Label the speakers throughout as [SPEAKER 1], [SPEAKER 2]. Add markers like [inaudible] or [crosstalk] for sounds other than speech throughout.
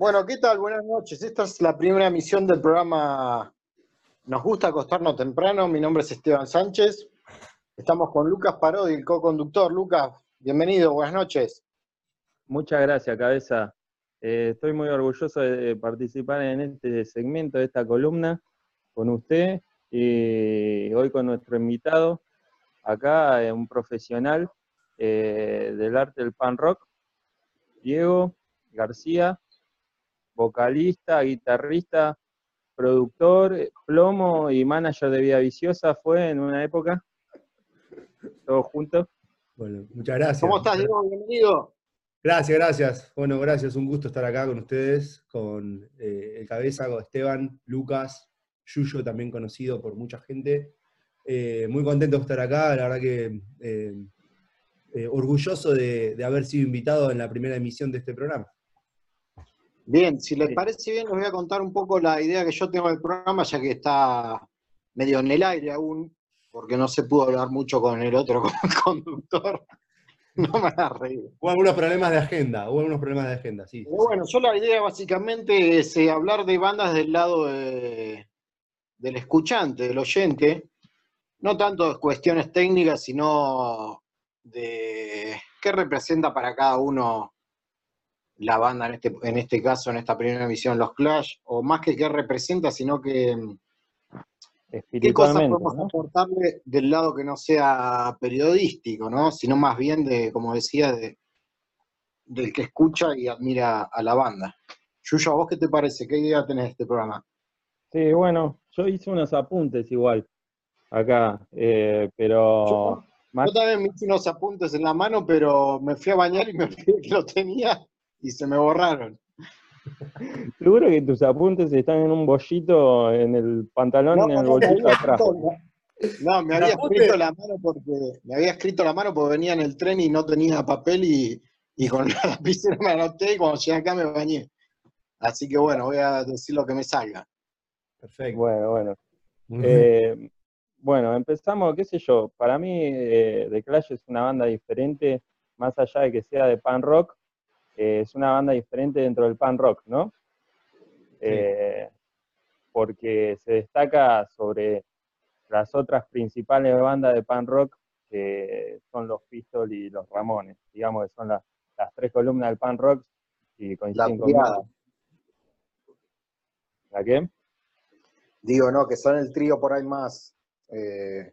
[SPEAKER 1] Bueno, ¿qué tal? Buenas noches. Esta es la primera emisión del programa Nos gusta acostarnos temprano. Mi nombre es Esteban Sánchez. Estamos con Lucas Parodi, el co-conductor. Lucas, bienvenido, buenas noches.
[SPEAKER 2] Muchas gracias, cabeza. Eh, estoy muy orgulloso de participar en este segmento de esta columna con usted y hoy con nuestro invitado, acá un profesional eh, del arte del pan rock, Diego García, vocalista, guitarrista, productor, plomo y manager de Vida Viciosa fue en una época, todos juntos.
[SPEAKER 3] Bueno, muchas gracias.
[SPEAKER 1] ¿Cómo estás, Diego? Bienvenido.
[SPEAKER 3] Gracias, gracias. Bueno, gracias. Un gusto estar acá con ustedes, con eh, el cabeza, con Esteban, Lucas, Yuyo, también conocido por mucha gente. Eh, muy contento de estar acá, la verdad que eh, orgulloso de, haber sido invitado en la primera emisión de este programa.
[SPEAKER 1] Bien, si les parece bien, les voy a contar un poco la idea que yo tengo del programa, ya que está medio en el aire aún, porque no se pudo hablar mucho con el otro [laughs] conductor. No me a reír.
[SPEAKER 3] Hubo algunos problemas de agenda, hubo algunos problemas de agenda, sí.
[SPEAKER 1] bueno, yo la idea básicamente es eh, hablar de bandas del lado del escuchante, del oyente, no tanto de cuestiones técnicas, sino de qué representa para cada uno la banda en este, en este caso, en esta primera emisión, los Clash, o más que qué representa, sino que ¿Qué cosas podemos aportarle del lado que no sea periodístico, ¿no? Sino más bien de, como decía, de, del que escucha y admira a la banda. Yuyo, ¿a vos qué te parece? ¿Qué idea tenés de este programa?
[SPEAKER 2] Sí, bueno, yo hice unos apuntes igual acá, eh, pero...
[SPEAKER 1] Yo, también me hice unos apuntes en la mano, pero me fui a bañar y me fui que lo tenía y se me borraron.
[SPEAKER 2] Seguro que tus apuntes están en un bollito en el pantalón y en el bollito atrás.
[SPEAKER 1] No, me había escrito la mano porque me había escrito la mano porque venía en el tren y no tenía papel y, y con la [laughs] lapicera me anoté y cuando llegué acá me bañé. Así que bueno, voy a decir lo que me salga.
[SPEAKER 2] Perfecto. Bueno, bueno. Eh, bueno, empezamos, qué sé yo, para mí eh, The Clash es una banda diferente, más allá de que sea de pan rock, eh, es una banda diferente dentro del pan rock, ¿no? Eh, porque se destaca sobre las otras principales bandas de pan rock, que son los Pistols y los Ramones, digamos que son las, tres columnas del pan rock y coinciden
[SPEAKER 1] la
[SPEAKER 2] ¿La qué?
[SPEAKER 1] Digo, no, que son el trío por ahí más, eh,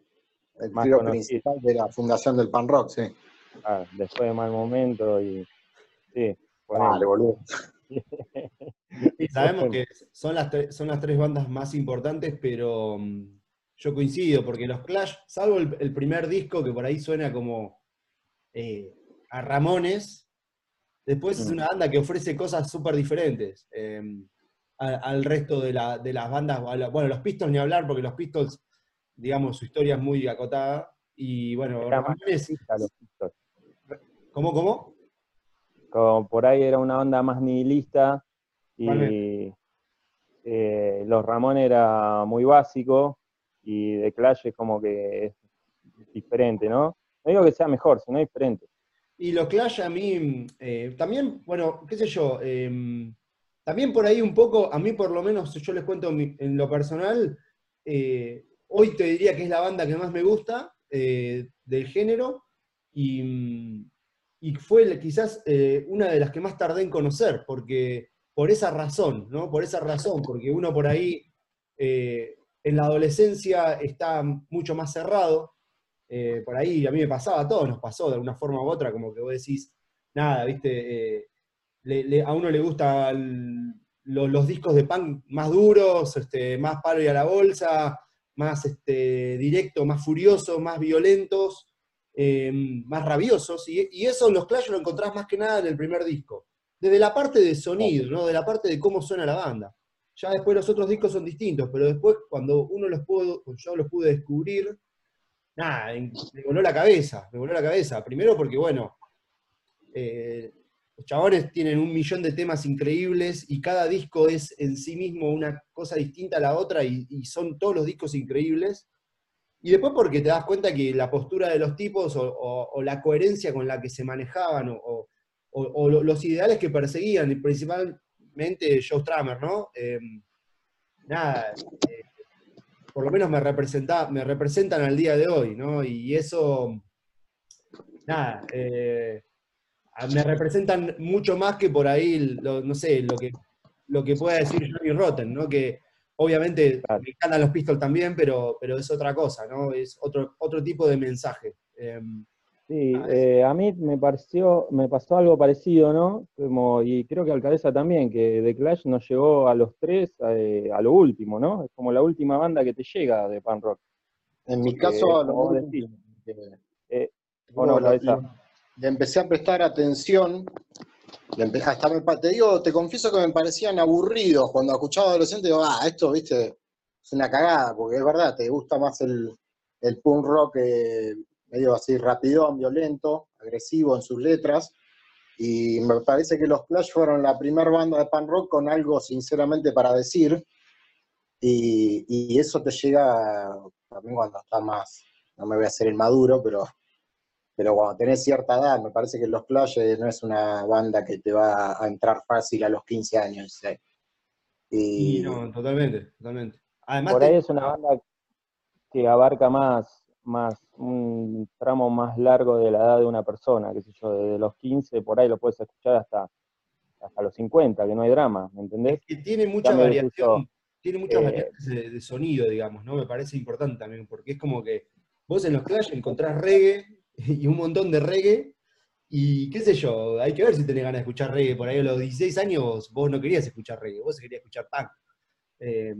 [SPEAKER 1] el trío principal de la fundación del pan rock, sí.
[SPEAKER 2] Ah, después de mal momento y Sí,
[SPEAKER 1] vale, boludo. [laughs]
[SPEAKER 3] sabemos que son las, son las tres bandas más importantes, pero mm, yo coincido, porque los Clash, salvo el, primer disco que por ahí suena como eh, a Ramones, después es mm. una banda que ofrece cosas súper diferentes em, al resto de, las bandas. Bueno, los Pistols ni hablar, porque los Pistols, digamos, su historia es muy acotada. Y bueno, Ramones. ¿Cómo, cómo?
[SPEAKER 2] Como por ahí era una onda más nihilista y eh, Los Ramones era muy básico y The Clash es como que es diferente, ¿no? No digo que sea mejor, sino diferente.
[SPEAKER 3] Y los Clash a mí, eh, también, bueno, qué sé yo, em, también por ahí un poco, a mí por lo menos, yo les cuento en lo personal, eh, hoy te diría que es la banda que más me gusta del género, y, y fue quizás eh, una de las que más tardé en conocer, porque por esa razón, ¿no? Por esa razón, porque uno por ahí eh, en la adolescencia está mucho más cerrado, eh, por ahí a mí me pasaba, todo nos pasó de alguna forma u otra, como que vos decís, nada, viste, a uno le gustan los discos de punk más duros, este, más palo y a la bolsa, más este, directo, más furiosos, más violentos, eh, más rabiosos, y, eso en los Clash lo encontrás más que nada en el primer disco. Desde la parte de sonido, ¿no? De la parte de cómo suena la banda. Ya después los otros discos son distintos, pero después cuando uno los pudo, yo los pude descubrir, nada, me voló la cabeza, me voló la cabeza. Primero porque, bueno, eh, los chabones tienen un millón de temas increíbles y cada disco es en sí mismo una cosa distinta a la otra y son todos los discos increíbles. Y después porque te das cuenta que la postura de los tipos o, la coherencia con la que se manejaban o, los ideales que perseguían, y principal, mente Joe Stramer, ¿no? Eh, nada, eh, por lo menos me, representa, me representan al día de hoy, ¿no? Y eso, nada, eh, me representan mucho más que por ahí, no sé, lo que, lo que pueda decir Johnny Rotten, ¿no? Que obviamente me encantan los Pistols también, pero, pero es otra cosa, ¿no? Es otro, otro tipo de mensaje. Em,
[SPEAKER 2] sí, eh, a mí me pareció, me pasó algo parecido, ¿no? Como, y creo que al cabeza también, que The Clash nos llegó a los tres eh, a lo último, ¿no? Es como la última banda que te llega de pan rock.
[SPEAKER 1] En mi caso, lo eh, o no, le empecé a prestar atención, hasta me, te digo, te confieso que me parecían aburridos cuando escuchaba adolescente, digo, ah, esto, viste, es una cagada, porque es verdad, te gusta más el, el punk rock eh, medio así rapidón, violento, agresivo en sus letras, y me parece que los Clash fueron la primera banda de punk rock con algo sinceramente para decir, y, y eso te llega también cuando está más, no me voy a hacer el maduro, pero pero cuando tenés cierta edad, me parece que Los Clash no es una banda que te va a entrar fácil a los 15 años.
[SPEAKER 3] Y... no, totalmente, totalmente.
[SPEAKER 2] Además, por ahí es una banda que abarca más, más un tramo más largo de la edad de una persona, qué sé yo, desde los 15, por ahí lo puedes escuchar hasta, hasta los 50, que no hay drama, ¿me entendés?
[SPEAKER 3] que tiene mucha variación, tiene muchas eh, variantes de, sonido, digamos, ¿no? Me parece importante también, porque es como que vos en los Clash encontrás reggae, [laughs] y un montón de reggae. Y qué sé yo, hay que ver si tenés ganas de escuchar reggae. Por ahí a los 16 años vos no querías escuchar reggae, vos querías escuchar punk. Eh,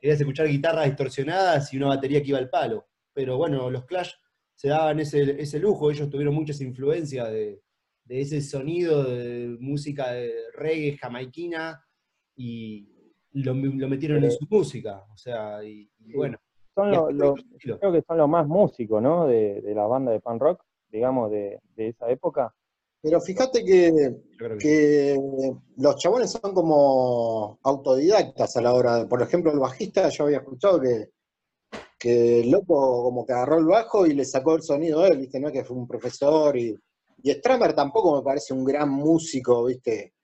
[SPEAKER 3] querías escuchar guitarras distorsionadas y una batería que iba al palo. Pero bueno, los Clash se daban ese, ese lujo, ellos tuvieron muchas influencias de, de, ese sonido de música de reggae jamaiquina y lo, lo metieron en su música. O sea, y bueno
[SPEAKER 2] creo que son los más músicos, ¿no? De, la banda de pan rock, digamos, de, esa época.
[SPEAKER 1] Pero fíjate que, que, los chabones son como autodidactas a la hora de, por ejemplo, el bajista, yo había escuchado que, que el loco como que agarró el bajo y le sacó el sonido a él, ¿viste? No es que fue un profesor y, y Stramer tampoco me parece un gran músico, ¿viste?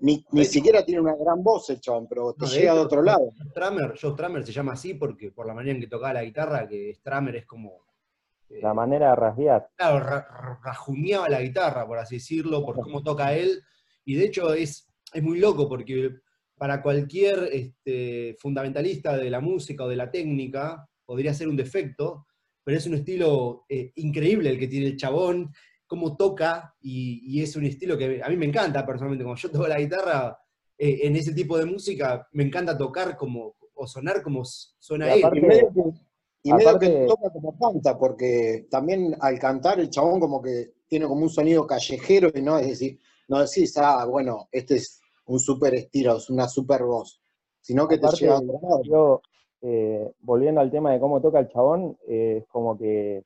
[SPEAKER 1] Ni, siquiera tiene una gran voz el chabón, pero te llega de, otro lado.
[SPEAKER 3] Stramer, Joe Stramer se llama así porque por la manera en que tocaba la guitarra, que Stramer es como...
[SPEAKER 2] Eh, la manera de rasguear.
[SPEAKER 3] Claro, rajuneaba la guitarra, por así decirlo, por [laughs] cómo toca él. Y de hecho es, es muy loco porque para cualquier este, fundamentalista de la música o de la técnica podría ser un defecto, pero es un estilo eh, increíble el que tiene el chabón cómo toca, y, es un estilo que a mí me encanta personalmente. Cuando yo toco la guitarra eh, en ese tipo de música, me encanta tocar como, o sonar como suena él.
[SPEAKER 1] y medio que toca como canta, porque también al cantar el chabón como que tiene como un sonido callejero y no es decir, no decís, ah, bueno, este es un super estilo, es una super voz, sino que te lleva a
[SPEAKER 2] Yo, eh, volviendo al tema de cómo toca el chabón, eh, es como que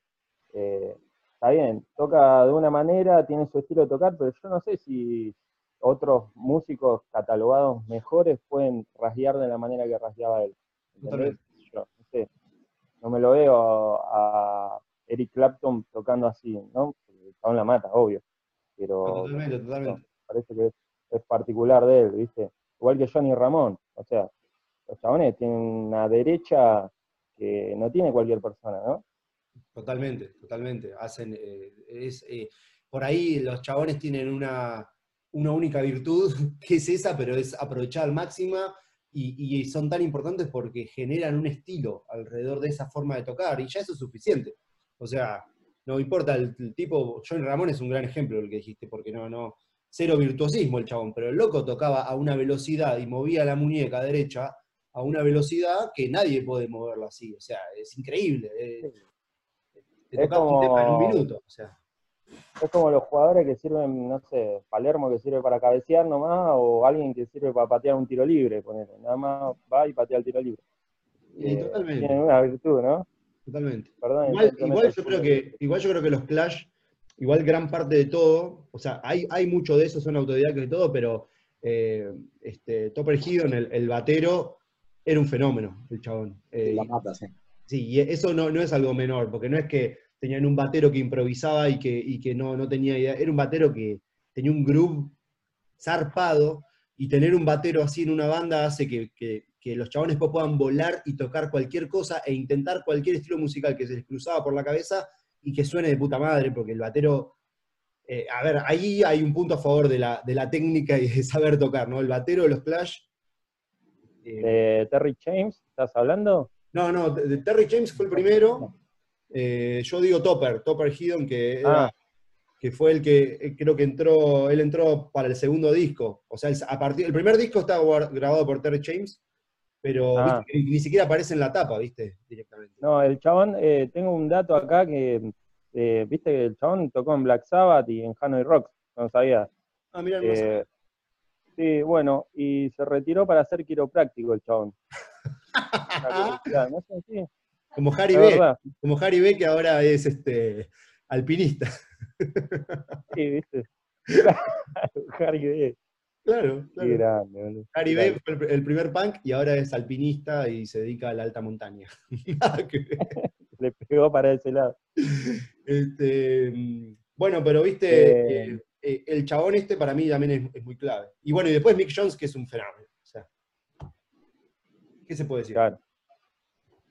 [SPEAKER 2] está bien, toca de una manera, tiene su estilo de tocar, pero yo no sé si otros músicos catalogados mejores pueden rasguear de la manera que rasgueaba él. Yo, no sé, no me lo veo a Eric Clapton tocando así, ¿no? Porque la mata, obvio. Pero totalmente, totalmente. parece que es, particular de él, ¿viste? Igual que Johnny Ramón. O sea, los chabones tienen una derecha que no tiene cualquier persona, ¿no?
[SPEAKER 3] Totalmente, totalmente. Hacen, eh, es, eh, por ahí los chabones tienen una, única virtud, [laughs] que es esa, pero es aprovechar al máximo y, son tan importantes porque generan un estilo alrededor de esa forma de tocar y ya eso es suficiente. O sea, no importa el, tipo, Johnny Ramón es un gran ejemplo del que dijiste, porque no, no, cero virtuosismo el chabón, pero el loco tocaba a una velocidad y movía la muñeca derecha a una velocidad que nadie puede moverlo así. O sea, es increíble
[SPEAKER 2] es como, minuto. Es como los jugadores que sirven, no sé, Palermo que sirve para cabecear nomás, o alguien que sirve para patear un tiro libre, ponele. Nada más va y patea el tiro libre.
[SPEAKER 3] Eh, totalmente.
[SPEAKER 2] Tienen una virtud, ¿no?
[SPEAKER 3] Totalmente. Perdón, igual, yo creo que, igual yo creo que los Clash, igual gran parte de todo, o sea, hay, hay mucho de eso, son autodidactas y todo, pero eh, este, Topper Hidon, el, el, batero, era un fenómeno, el chabón.
[SPEAKER 1] Eh, la mata, sí.
[SPEAKER 3] Sí, y eso no, no es algo menor, porque no es que tenían un batero que improvisaba y que, que no, no tenía idea. Era un batero que tenía un groove zarpado y tener un batero así en una banda hace que, que- que los chabones puedan volar y tocar cualquier cosa e intentar cualquier estilo musical que se les cruzaba por la cabeza y que suene de puta madre, porque el batero, eh, a ver, ahí hay un punto a favor de la, de la técnica y de saber tocar, ¿no? El batero los Clash. eh,
[SPEAKER 2] ¿De Terry James estás hablando?
[SPEAKER 3] No, no, de, Terry James fue el primero. Eh, yo digo Topper, Topper Hidden, que, era-
[SPEAKER 2] Ah.
[SPEAKER 3] que fue el que eh, creo que entró, él entró para el segundo disco. O sea, el, a partir, el primer disco estaba guar- grabado por Terry James, pero
[SPEAKER 2] Ah.
[SPEAKER 3] viste, ni siquiera aparece en la tapa, ¿viste? Directamente.
[SPEAKER 2] No, el chabón, eh, tengo un dato acá que, eh, viste que el chabón tocó en Black Sabbath y en Hanoi Rocks, no sabía.
[SPEAKER 3] Ah, mira, no sé.
[SPEAKER 2] Eh, sí, bueno, y se retiró para ser quiropráctico el chabón. Una no sí,
[SPEAKER 3] como Harry B, como Harry B, que ahora es este alpinista.
[SPEAKER 2] Sí, viste. [laughs] Harry B.
[SPEAKER 3] Claro,
[SPEAKER 2] Qué
[SPEAKER 3] claro.
[SPEAKER 2] grande, boludo.
[SPEAKER 3] Harry
[SPEAKER 2] Grande.
[SPEAKER 3] B fue el, el primer punk y ahora es alpinista y se dedica a la alta montaña. [laughs] Nada que ver. [laughs]
[SPEAKER 2] Le pegó para ese lado.
[SPEAKER 3] Este, mm, bueno, pero viste,
[SPEAKER 2] Eh.
[SPEAKER 3] eh, eh, el chabón este para mí también es, es muy clave. Y bueno, y después Mick Jones, que es un fenómeno. O sea, ¿qué se puede decir?
[SPEAKER 2] Claro.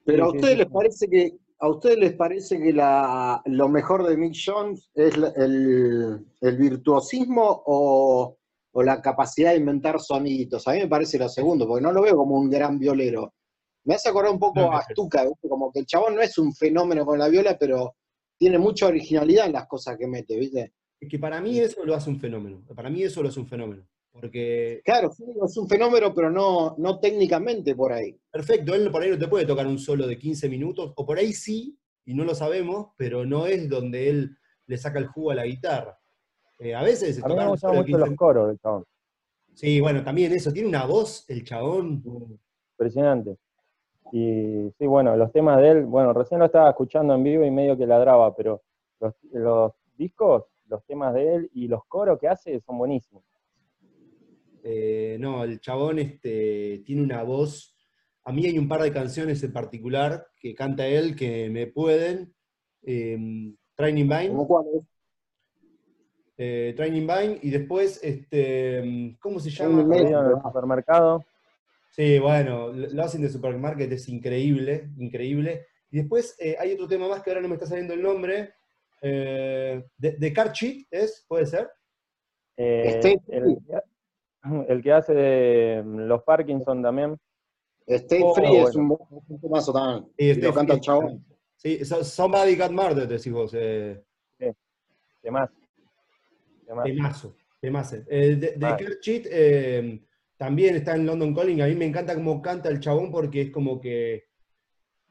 [SPEAKER 1] Pero a
[SPEAKER 2] Sí,
[SPEAKER 1] ustedes
[SPEAKER 2] sí.
[SPEAKER 1] les parece que a ustedes les parece que la, lo mejor de Mick Jones es el, el virtuosismo o, o la capacidad de inventar soniditos. A mí me parece lo segundo, porque no lo veo como un gran violero. Me hace acordar un poco
[SPEAKER 3] No,
[SPEAKER 1] a. Stuka, ¿viste? como que el chabón no es un fenómeno con la viola, pero tiene mucha originalidad en las cosas que mete, ¿viste?
[SPEAKER 3] Es que para mí eso lo hace un fenómeno. Para mí eso lo hace un fenómeno. Porque,
[SPEAKER 1] Claro, sí, es un fenómeno, pero no, no técnicamente por ahí.
[SPEAKER 3] perfecto, él por ahí no te puede tocar un solo de 15 minutos, o por ahí sí, y no lo sabemos, pero no es donde él le saca el jugo a la guitarra. Eh, a veces
[SPEAKER 2] A mí me
[SPEAKER 3] un
[SPEAKER 2] gustan
[SPEAKER 3] solo de
[SPEAKER 2] mucho
[SPEAKER 3] 15
[SPEAKER 2] los coros del chabón.
[SPEAKER 3] Sí, bueno, también eso, tiene una voz el chabón.
[SPEAKER 2] Impresionante. Y sí, bueno, los temas de él, bueno, recién lo estaba escuchando en vivo y medio que ladraba, pero los, los discos, los temas de él y los coros que hace son buenísimos.
[SPEAKER 3] Eh, no, el chabón este, tiene una voz. A mí hay un par de canciones en particular que canta él que me pueden. Eh, Training Vine,
[SPEAKER 1] Como cuál es.
[SPEAKER 3] eh, Training Vine, y después, este, ¿cómo se llama?
[SPEAKER 2] El supermercado.
[SPEAKER 3] Sí, bueno, Lost in the Supermarket es increíble, increíble. Y después eh, hay otro tema más que ahora no me está saliendo el nombre. Eh, de, de Car Cheat, ¿es? ¿Puede ser?
[SPEAKER 2] Eh, el, [laughs] el que hace de mm, los Parkinson también.
[SPEAKER 1] Stay
[SPEAKER 3] Oh,
[SPEAKER 1] Free es
[SPEAKER 2] bueno.
[SPEAKER 1] un, un temazo también.
[SPEAKER 3] Sí,
[SPEAKER 1] Y lo canta el
[SPEAKER 3] Free.
[SPEAKER 1] chabón.
[SPEAKER 3] Sí, so- Somebody Got Murdered, decís vos. Eh,
[SPEAKER 2] ¿Qué más? ¿Qué más?
[SPEAKER 3] Temazo, temazo. Eh, de de Cheat, eh, también está en London Calling. A mí me encanta cómo canta el chabón porque es como que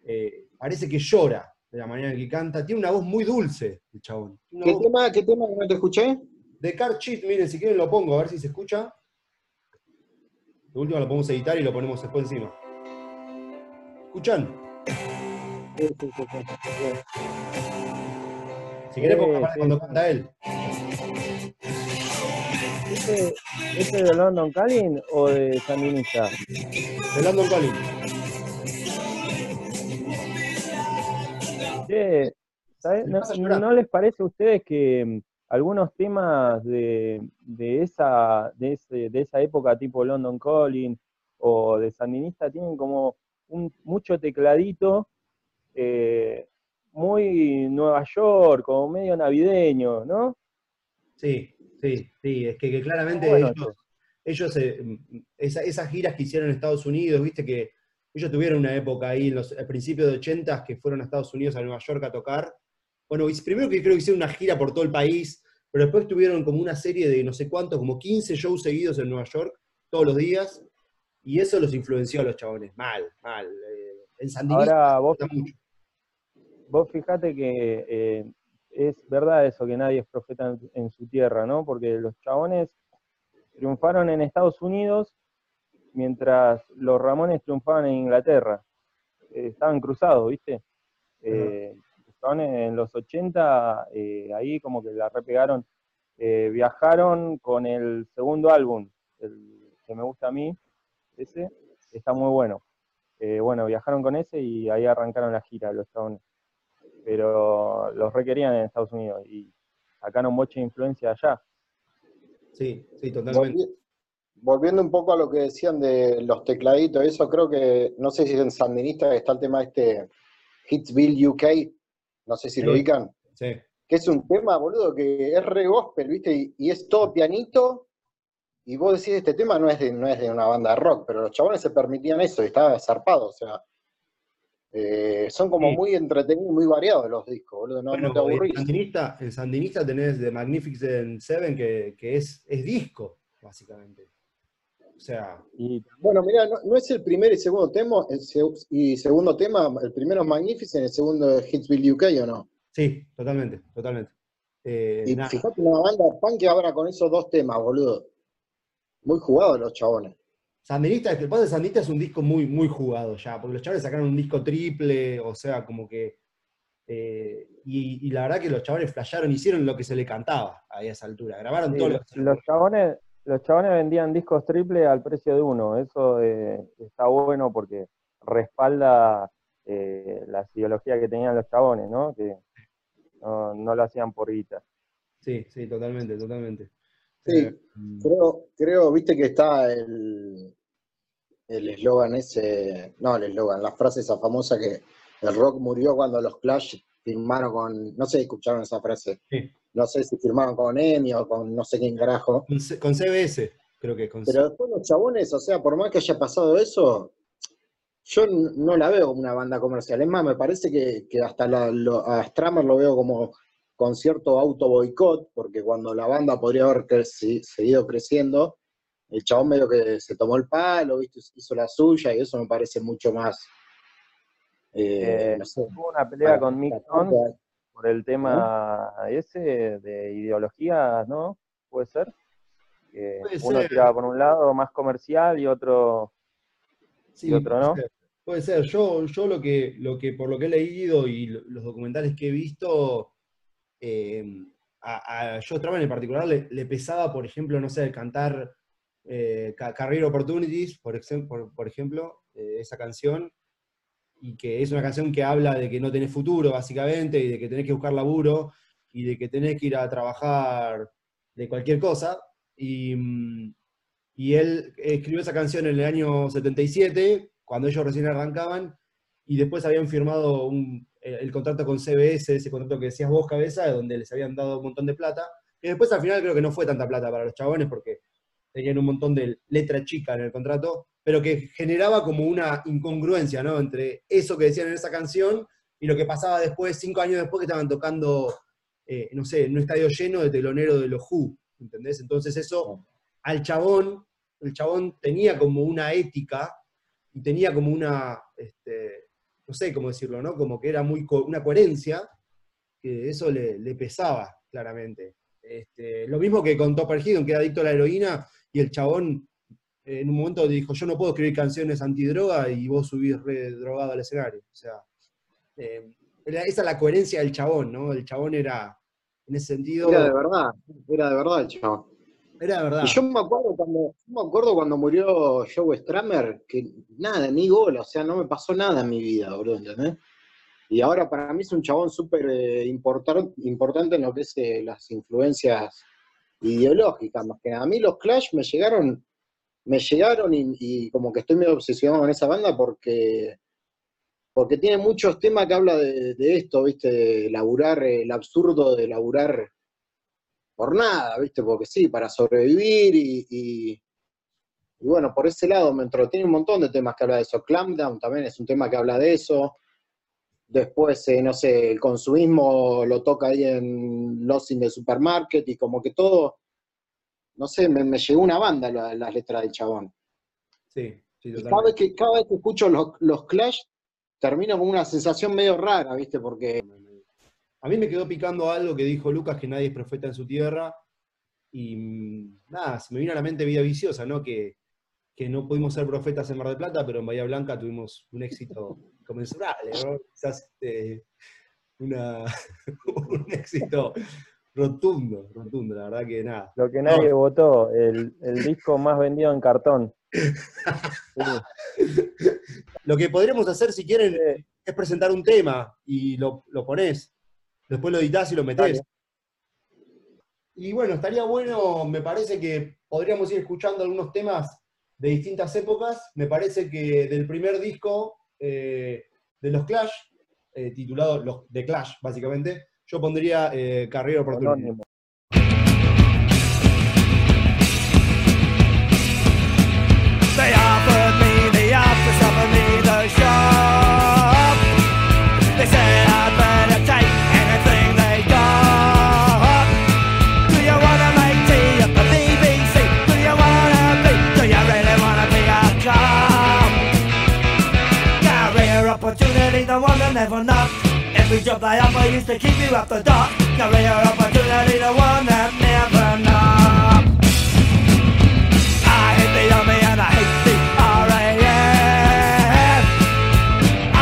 [SPEAKER 3] eh, parece que llora de la manera en que canta. Tiene una voz muy dulce el chabón. Una
[SPEAKER 1] ¿Qué
[SPEAKER 3] voz-
[SPEAKER 1] tema, ¿Qué tema que no te escuché?
[SPEAKER 3] De Kurt Cheat, miren, si quieren lo pongo, a ver si se escucha. De última lo podemos editar y lo ponemos después encima. ¿Escuchan?
[SPEAKER 1] Sí, sí, sí.
[SPEAKER 3] Si querés, cuando canta él.
[SPEAKER 2] ¿Este, este es de London Calling o de Sandinista?
[SPEAKER 3] De London Calling.
[SPEAKER 2] Che, ¿sabes? ¿No, no les parece a ustedes que algunos temas de, de esa, de, ese- de esa época, tipo London Calling o de Sandinista, tienen como un, mucho tecladito eh, muy Nueva York, como medio navideño, ¿no?
[SPEAKER 3] Sí, sí, sí. Es que, que claramente
[SPEAKER 2] Bueno,
[SPEAKER 3] ellos, ellos eh, esa- esas giras que hicieron en Estados Unidos, viste que ellos tuvieron una época ahí, en los a principios de 80 que fueron a Estados Unidos, a Nueva York a tocar. Bueno, primero que creo que hicieron una gira por todo el país, pero después tuvieron como una serie de no sé cuántos, como 15 shows seguidos en Nueva York, todos los días, y eso los influenció a los chabones, mal, mal. Eh, en Sandinista
[SPEAKER 2] Ahora vos,
[SPEAKER 3] mucho.
[SPEAKER 2] vos fijate que eh, es verdad eso, que nadie es profeta en, en su tierra, ¿no? Porque los chabones triunfaron en Estados Unidos mientras los Ramones triunfaban en Inglaterra. Eh, estaban cruzados, ¿viste? Eh, en los 80, eh, ahí como que la repegaron. Eh, viajaron con el segundo álbum, el que me gusta a mí, ese, está muy bueno. Eh, bueno, viajaron con ese y ahí arrancaron la gira los chabones. Pero los requerían en Estados Unidos y sacaron mucha influencia allá.
[SPEAKER 3] Sí, sí, totalmente.
[SPEAKER 1] Volvi- volviendo un poco a lo que decían de los tecladitos, eso creo que, no sé si en Sandinista está el tema este Hitsville UK, no sé si lo ubican.
[SPEAKER 3] Sí.
[SPEAKER 1] Que es un tema, boludo, que es re gospel, ¿viste? Y, es todo pianito. Y vos decís, este tema no es, de, no es de una banda de rock, pero los chabones se permitían eso y estaba zarpado, o sea. Eh, son como muy entretenidos, muy variados los discos, boludo, no, te aburrís.
[SPEAKER 3] El sandinista, el sandinista tenés The Magnificent Seven, que, que es, es disco, básicamente. O sea.
[SPEAKER 1] Y, bueno, mira, no, es el primer y segundo tema, y segundo tema, el primero es Magnificent, el segundo es Hitsville UK, ¿o no?
[SPEAKER 3] Sí, totalmente, totalmente.
[SPEAKER 1] Eh, y fíjate una banda punk que ahora con esos dos temas, boludo. Muy jugado los chabones.
[SPEAKER 3] Sandinista, el pasa de Sandinista es un disco muy, muy jugado ya, porque los chabones sacaron un disco triple, o sea, como que. Eh, y, la verdad que los chabones flasharon, hicieron lo que se le cantaba a esa altura. Grabaron todos
[SPEAKER 2] los, los chabones los chabones vendían discos triple al precio de uno. Eso eh, está bueno porque respalda eh, la ideología que tenían los chabones, ¿no? Que no, lo hacían por guita.
[SPEAKER 3] Sí, sí, totalmente, totalmente.
[SPEAKER 1] Sí, eh, creo, creo, viste que está el el eslogan ese, no el eslogan, la frase esa famosa que el rock murió cuando los Clash firmaron con, no sé si escucharon esa frase, sí no sé si firmaron con EMI o con no sé quién carajo.
[SPEAKER 3] Con, CBS, creo que con
[SPEAKER 1] Pero después los chabones, o sea, por más que haya pasado eso, yo no la veo como una banda comercial. Es más, me parece que, hasta a Stramer lo veo como con cierto auto boicot, porque cuando la banda podría haber seguido creciendo, el chabón medio que se tomó el palo, ¿viste? hizo la suya, y eso me parece mucho más.
[SPEAKER 2] Eh, eh, hubo una pelea con Mick por el tema ese de ideologías, ¿no? ¿Puede ser? Que uno tiraba por un lado más comercial y otro, y otro no.
[SPEAKER 3] Puede ser. Yo, yo lo que, lo que, por lo que he leído y los documentales que he visto, eh, a, a Joe en particular le, pesaba, por ejemplo, no sé, cantar eh, Career Opportunities, por, por ejemplo, eh, esa canción, y que es una canción que habla de que no tenés futuro, básicamente, y de que tenés que buscar laburo, y de que tenés que ir a trabajar de cualquier cosa. Y, mm, y él escribió esa canción en el año 77, cuando ellos recién arrancaban, y después habían firmado un, el contrato con CBS, ese contrato que decías vos, cabeza, donde les habían dado un montón de plata. Y después al final creo que no fue tanta plata para los chabones porque tenían un montón de letra chica en el contrato, pero que generaba como una incongruencia, ¿no? Entre eso que decían en esa canción y lo que pasaba después, cinco años después, que estaban tocando, eh, no sé, en un estadio lleno de telonero de los Who, ¿entendés? Entonces eso, al chabón, el chabón tenía como una ética y tenía como una, este, no sé cómo decirlo, ¿no? Como que era muy una coherencia, que eso le, pesaba, claramente. Este, lo mismo que con Topper Hidden, que era adicto a la heroína, y el chabón en un momento dijo, yo no puedo escribir canciones antidroga y vos subís re drogado al escenario. O sea, eh, esa es la coherencia del chabón, ¿no? El chabón era, en ese sentido...
[SPEAKER 1] Era de verdad, era de verdad el chabón.
[SPEAKER 3] Era de verdad.
[SPEAKER 1] Y yo me acuerdo cuando, me acuerdo cuando murió Joe Stramer, que nada, ni gola, o sea, no me pasó nada en mi vida, bro, ¿entendés? Y ahora para mí es un chabón súper eh, importante en lo que es eh, las influencias ideológicas, más que A mí los Clash me llegaron me llegaron y, como que estoy medio obsesionado con esa banda porque, porque tiene muchos temas que habla de, esto, ¿viste? De laburar, el absurdo de laburar por nada, ¿viste? Porque sí, para sobrevivir y, bueno, por ese lado me entró. Tiene un montón de temas que habla de eso. Clampdown también es un tema que habla de eso. Después, eh, no sé, el consumismo lo toca ahí en Lost in the Supermarket y como que todo no sé, me, llegó una banda las letras del chabón.
[SPEAKER 3] Sí, sí,
[SPEAKER 1] totalmente. Cada vez, que, cada vez que escucho los, Clash, termino con una sensación medio rara, ¿viste? Porque...
[SPEAKER 3] A mí me quedó picando algo que dijo Lucas, que nadie es profeta en su tierra, y mm, nada, se me vino a la mente vida viciosa, ¿no? Que, no pudimos ser profetas en Mar del Plata, pero en Bahía Blanca tuvimos un éxito conmensurable, ¿no? Quizás este, una, [laughs] un éxito Rotundo, rotundo, la verdad que nada.
[SPEAKER 2] Lo que nadie votó, el, disco más vendido en cartón. [laughs]
[SPEAKER 3] Lo que podríamos hacer, si quieren, es presentar un tema y lo, lo ponés. Después lo editás y lo metés. y bueno, estaría bueno, me parece que podríamos ir escuchando algunos temas de distintas épocas. Me parece que del primer disco eh, de los Clash, eh, titulado los, The Clash, básicamente, yo pondría eh, Carrera Opportunity.
[SPEAKER 4] The that never knocked. Every job they offer used to keep you up the dock. Career opportunity, the one that never knocked. I hate the army and I hate the RAF.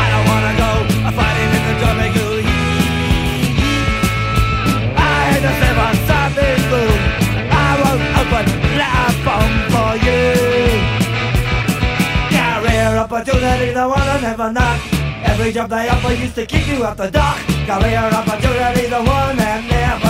[SPEAKER 4] I don't wanna go fighting in the heat. I hate to live on Sunday's blue. I won't open that phone for you. Career opportunity, the one I never knock. Every job they offer used to keep you up the dock. Career opportunity, the one that never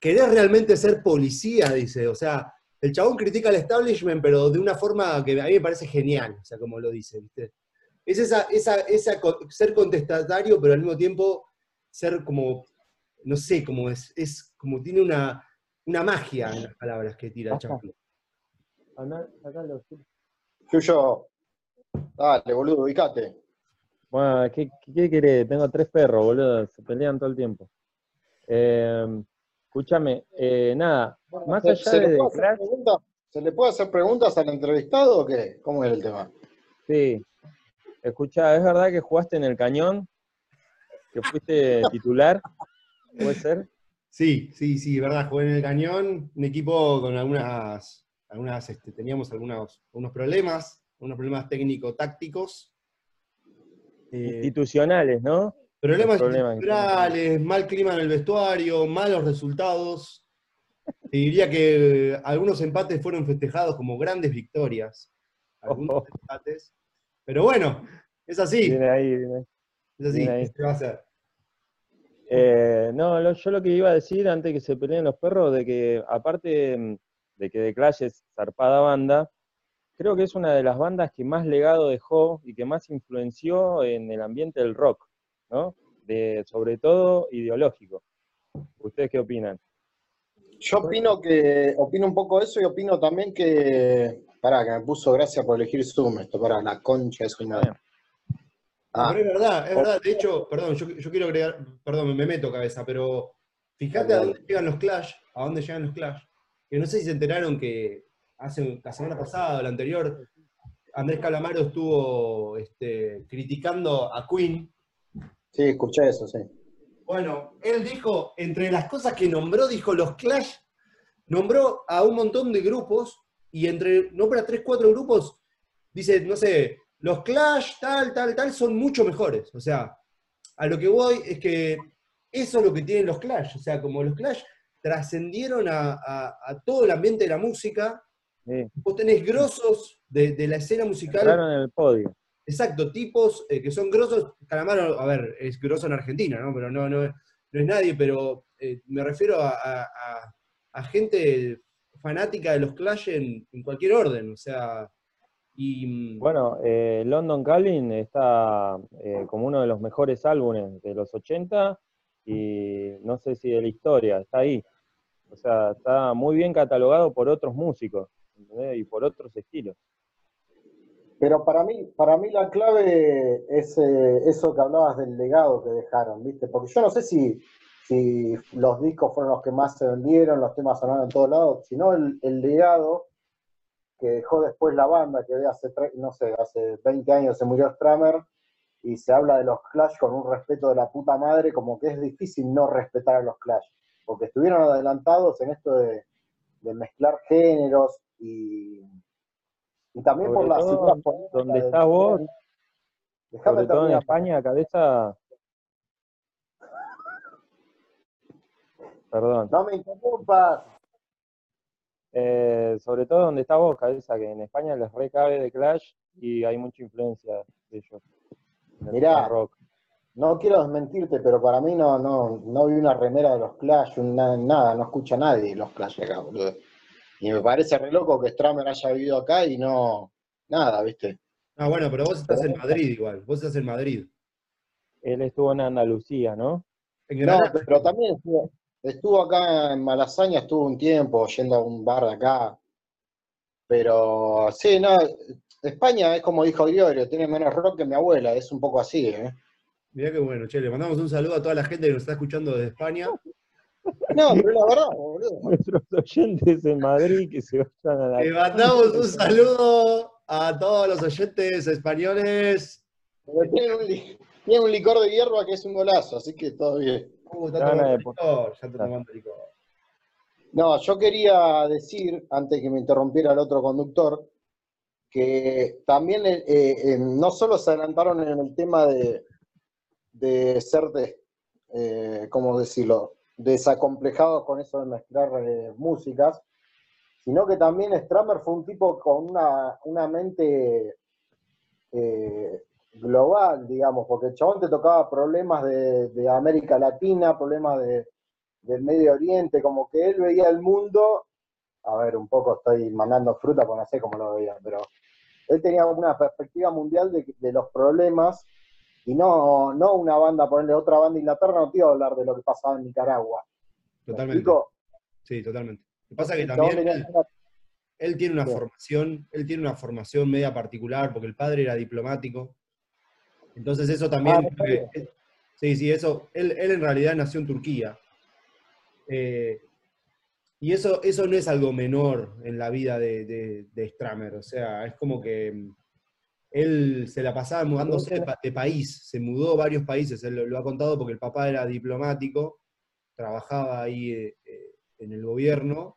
[SPEAKER 3] querés realmente ser policía, dice, o sea, el chabón critica al establishment, pero de una forma que a mí me parece genial, o sea, como lo dice, ¿viste? Es esa, esa, esa co- ser contestatario, pero al mismo tiempo ser como, no sé, como es, es como tiene una, una magia en las palabras que tira el chabón.
[SPEAKER 1] Yuyo, dale, boludo, ubicate.
[SPEAKER 2] Bueno, ¿qué, qué, qué querés? Tengo tres perros, boludo, se pelean todo el tiempo. Eh, escúchame, eh, nada, más
[SPEAKER 1] ¿Se,
[SPEAKER 2] allá
[SPEAKER 1] se le
[SPEAKER 2] de
[SPEAKER 1] preguntas? ¿Se le puede hacer preguntas al entrevistado o qué? ¿Cómo es el tema?
[SPEAKER 2] sí. Escuchá, ¿es verdad que jugaste en el cañón? ¿Que fuiste [laughs] titular? ¿Puede ser?
[SPEAKER 3] Sí, sí, sí, verdad, jugué en el cañón, un equipo con algunas, algunas este, teníamos algunos, unos problemas, unos problemas técnico-tácticos, eh,
[SPEAKER 2] Institucionales, ¿no?
[SPEAKER 3] Problemas estructurales, mal clima en el vestuario, malos resultados. Te diría que algunos empates fueron festejados como grandes victorias, [laughs] algunos empates, pero bueno, es así,
[SPEAKER 2] Viene ahí, viene ahí.
[SPEAKER 3] es así,
[SPEAKER 2] viene ahí.
[SPEAKER 3] ¿qué se va a hacer?
[SPEAKER 2] Eh, no, lo- yo lo que iba a decir antes que se peleen los perros, de que aparte mm, de que The Clash es zarpada banda, creo que es una de las bandas que más legado dejó y que más influenció en el ambiente del rock, ¿no? De, sobre todo ideológico. ¿Ustedes qué opinan?
[SPEAKER 1] Yo opino que, opino un poco eso y opino también que, pará, que me puso gracias por elegir Zoom, esto, para la concha de su madre. Ah,
[SPEAKER 3] Pero es verdad, es verdad. De hecho, perdón, yo, yo quiero agregar, perdón, me meto cabeza, pero fíjate a dónde llegan los Clash, a dónde llegan los Clash. Que no sé si se enteraron que hace la semana pasada o la anterior, Andrés Calamaro estuvo este, criticando a Queen.
[SPEAKER 1] Sí, escuché eso, sí.
[SPEAKER 3] Bueno, él dijo, entre las cosas que nombró, dijo los Clash, nombró a un montón de grupos, y entre, nombra tres, cuatro grupos, dice, no sé, los Clash, tal, tal, tal, son mucho mejores. O sea, a lo que voy es que eso es lo que tienen los Clash. O sea, como los Clash trascendieron a, a- a todo el ambiente de la música,
[SPEAKER 2] Sí,
[SPEAKER 3] vos tenés grosos de, de la escena musical.
[SPEAKER 2] entraron en el podio.
[SPEAKER 3] Exacto, tipos eh, que son grosos. Calamaro, a ver, es grosso en Argentina, ¿no? Pero no, no, no es nadie, pero eh, me refiero a, a- gente fanática de los Clash en, cualquier orden, o sea. Y, mm,
[SPEAKER 2] Bueno, eh, London Calling está como uno de los mejores álbumes de los 80 y no sé si de la historia, está ahí. O sea, está muy bien catalogado por otros músicos y por otros estilos.
[SPEAKER 1] Pero para mí, para mí la clave es eh, eso que hablabas del legado que dejaron, ¿viste? Porque yo no sé si, si los discos fueron los que más se vendieron, los temas sonaron en todos lados, sino el, legado que dejó después la banda, que hace, no sé, hace 20 años se murió Stramer, y se habla de los Clash con un respeto de la puta madre, como que es difícil no respetar a los Clash, porque estuvieron adelantados en esto de, de mezclar géneros y, y también por
[SPEAKER 2] Sobre
[SPEAKER 1] la
[SPEAKER 2] todo
[SPEAKER 1] situación política
[SPEAKER 2] donde estás vos, Sobre todo en. España, cabeza. Perdón.
[SPEAKER 1] No me interrumpas.
[SPEAKER 2] Eh, sobre todo donde está vos, cabeza, que en España les recabe de Clash y hay mucha influencia de ellos. el
[SPEAKER 1] Mirá.
[SPEAKER 2] rock.
[SPEAKER 1] No quiero desmentirte, pero para mí no, no, no vi una remera de los Clash, una- nada, no escucha nadie los Clash acá, boludo. Y me parece re loco que Stramer haya vivido acá y no, nada, ¿viste?
[SPEAKER 3] Ah, bueno, pero vos estás en Madrid igual, vos estás en Madrid.
[SPEAKER 2] Él estuvo en Andalucía, ¿no?
[SPEAKER 3] En
[SPEAKER 1] No, pero también estuvo, estuvo acá en Malasaña, estuvo un tiempo yendo a un bar de acá. Pero sí, no, España es como dijo Gregorio, tiene menos rock que mi abuela, es un poco así, ¿eh?
[SPEAKER 3] mirá qué bueno, che, le mandamos un saludo a toda la gente que nos está escuchando desde España.
[SPEAKER 1] No, pero la verdad, boludo.
[SPEAKER 2] Nuestros oyentes en Madrid que se vayan a la.
[SPEAKER 3] Le mandamos un saludo a todos los oyentes españoles.
[SPEAKER 1] Porque Tiene un, li- tiene un licor de hierba que es un golazo, así que todo bien.
[SPEAKER 3] Uh, está tomando
[SPEAKER 2] de
[SPEAKER 3] licor, ya está tomando licor.
[SPEAKER 1] No, yo quería decir, antes que me interrumpiera el otro conductor, que también eh, eh, no solo se adelantaron en el tema de, de ser, de, eh, ¿cómo decirlo?, desacomplejados con eso de mezclar eh, músicas, sino que también Stramer fue un tipo con una, una mente eh, global, digamos, porque el chabón te tocaba problemas de, de América Latina, problemas de, del Medio Oriente, como que él veía el mundo, a ver, un poco estoy mandando fruta porque no sé cómo lo veía, pero él tenía una perspectiva mundial de, de los problemas y no, no una banda, ponerle otra banda de Inglaterra, no te iba a hablar de lo que pasaba en Nicaragua. ¿Me
[SPEAKER 3] Totalmente. Sí, totalmente. Lo que pasa es que también él, tiene una
[SPEAKER 1] Sí.
[SPEAKER 3] formación, él tiene una formación media particular, porque el padre era diplomático. Entonces eso también.
[SPEAKER 1] Ah,
[SPEAKER 3] eh, sí, sí, eso. Él, él en realidad nació en Turquía. Eh, y eso, eso no es algo menor en la vida de, de, de Stramer. O sea, es como que mm, él se la pasaba mudándose de, pa- de país, se mudó a varios países. Él lo, lo ha contado porque el papá era diplomático, trabajaba ahí eh, eh, en el gobierno.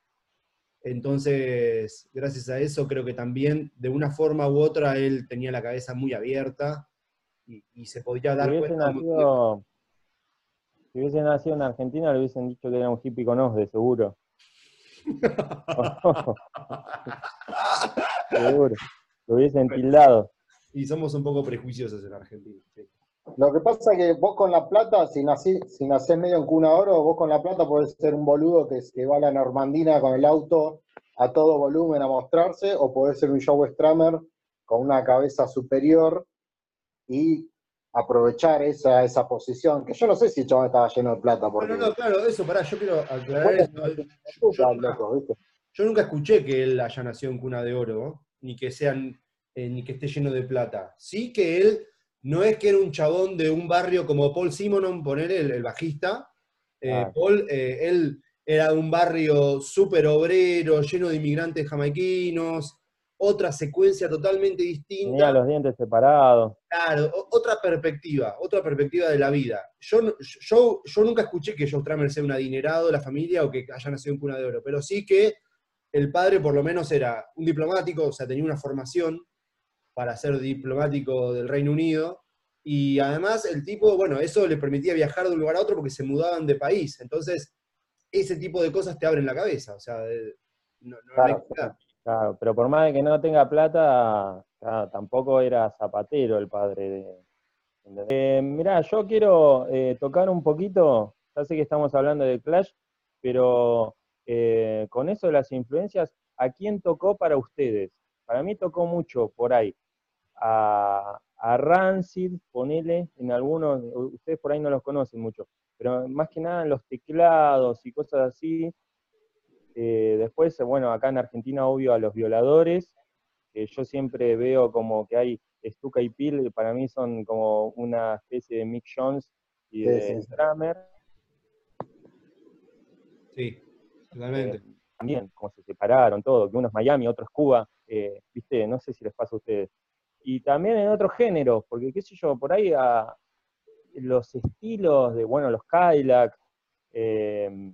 [SPEAKER 3] Entonces, gracias a eso, creo que también de una forma u otra él tenía la cabeza muy abierta y, y se podía
[SPEAKER 2] Si
[SPEAKER 3] dar
[SPEAKER 2] hubiese
[SPEAKER 3] cuenta. muy-
[SPEAKER 2] nacido, si hubiese nacido en Argentina, le hubiesen dicho que era un hippie con os, de seguro. [laughs] [laughs] seguro. Lo hubiesen tildado.
[SPEAKER 3] Y somos un poco prejuiciosos en Argentina. sí.
[SPEAKER 1] Lo que pasa es que vos con la plata, si, nací, si nacés medio en cuna de oro, vos con la plata podés ser un boludo que, que va a la Normandina con el auto a todo volumen a mostrarse, o podés ser un Joe Stramer con una cabeza superior y aprovechar esa, esa posición, que yo no sé si el chabón estaba lleno de plata, porque...
[SPEAKER 3] No, no, no, claro, eso, pará, yo quiero aclarar eso. Yo, yo nunca, escuché que él haya nacido en cuna de oro, ¿no? ni que sean, eh, ni que esté lleno de plata. Sí que él no es que era un chabón de un barrio como Paul Simonon, poner el, el bajista. Eh,
[SPEAKER 2] Ah.
[SPEAKER 3] Paul, eh, él era de un barrio súper obrero, lleno de inmigrantes jamaiquinos, otra secuencia totalmente distinta.
[SPEAKER 2] Tenía los dientes separados.
[SPEAKER 3] Claro, otra perspectiva, otra perspectiva de la vida. Yo, yo, yo nunca escuché que Joe Stramer sea un adinerado de la familia o que haya nacido en cuna de oro, pero sí que el padre por lo menos era un diplomático, o sea, tenía una formación para ser diplomático del Reino Unido, y además el tipo, bueno, eso le permitía viajar de un lugar a otro porque se mudaban de país, entonces ese tipo de cosas te abren la cabeza, o sea, no,
[SPEAKER 1] Claro.
[SPEAKER 2] Claro, pero por más de que no tenga plata, claro, tampoco era zapatero el padre de. Eh, mirá, yo quiero eh, tocar un poquito, ya sé que estamos hablando de Clash, pero eh, con eso de las influencias, ¿a quién tocó para ustedes? Para mí tocó mucho por ahí. A, a Rancid, ponele, en algunos, ustedes por ahí no los conocen mucho, pero más que nada en los teclados y cosas así. Eh, después, bueno, acá en Argentina, obvio, a los violadores, que yo siempre veo como que hay Stuka y Pil, que para mí son como una especie de Mick Jones y
[SPEAKER 1] Sí,
[SPEAKER 2] de
[SPEAKER 1] sí.
[SPEAKER 2] Drummer.
[SPEAKER 3] Sí, totalmente.
[SPEAKER 2] Eh, también, como se separaron, todo, que uno es Miami, otro es Cuba, eh, viste, no sé si les pasa a ustedes. Y también en otros géneros, porque qué sé yo, por ahí a los estilos de, bueno, los Cadillac, eh,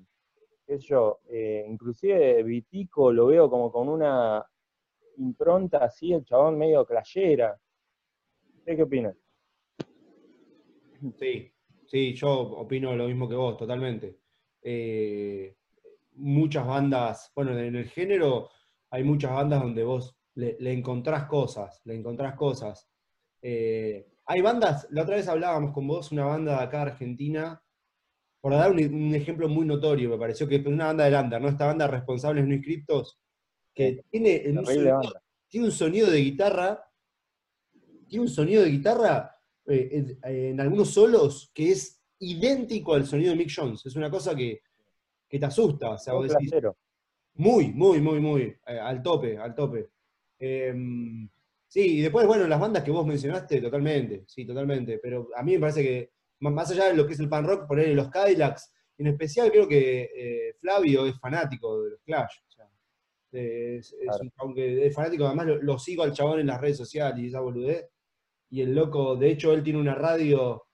[SPEAKER 2] qué sé yo, eh, inclusive Vitico lo veo como con una impronta así, el chabón medio clayera. ¿Usted qué opina?
[SPEAKER 3] Sí, sí, yo opino lo mismo que vos, totalmente. Eh, muchas bandas, bueno, en el género hay muchas bandas donde vos le, le encontrás cosas, le encontrás cosas. Eh, hay bandas, la otra vez hablábamos con vos, una banda de acá argentina, por dar un, un ejemplo muy notorio, me pareció que es una banda de Lander, ¿no? Esta banda Responsables No Inscriptos, que tiene, en un sonido- tiene un sonido de guitarra, tiene un sonido de guitarra eh, en, en algunos solos que es idéntico al sonido de Mick Jones. Es una cosa que, que te asusta. O sea, vos decís, muy, muy, muy, muy, eh, al tope, al tope. Em, sí, y después, bueno, las bandas que vos mencionaste, totalmente, sí, totalmente. Pero a mí me parece que, más- allá de lo que es el pan rock, poner los Cadillacs, en especial creo que eh, Flavio es fanático de los Clash. o sea, es, un fanático, además lo, lo sigo al chabón en las redes sociales y esa boludez. Y el loco, de hecho, él tiene una radio,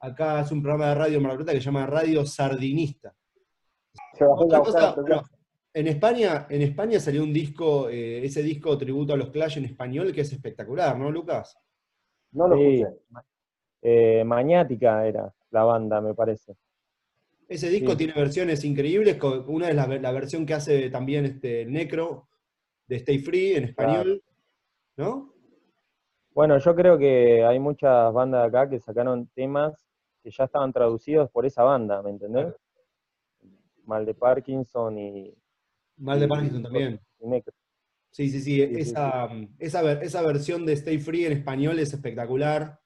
[SPEAKER 3] acá hace un programa de radio en Mar del Plata que se llama Radio Sardinista.
[SPEAKER 1] Se bajó
[SPEAKER 3] Otra
[SPEAKER 1] la
[SPEAKER 3] cosa, en España, en España salió un disco, eh, ese disco tributo a los Clash en español, que es espectacular, ¿no, Lucas?
[SPEAKER 1] No lo
[SPEAKER 2] Sí.
[SPEAKER 1] escuché.
[SPEAKER 2] Eh, Maniática era la banda, me parece.
[SPEAKER 3] Ese disco
[SPEAKER 2] Sí.
[SPEAKER 3] tiene versiones increíbles, una es la, la versión que hace también este Necro de Stay Free en español, ¿no?
[SPEAKER 2] Bueno, yo creo que hay muchas bandas acá que sacaron temas que ya estaban traducidos por esa banda, ¿me entendés?
[SPEAKER 3] Claro.
[SPEAKER 2] Mal de Parkinson y,
[SPEAKER 3] Mal de Parkinson también. Sí, sí, sí, esa, esa, esa versión de Stay Free en español es espectacular.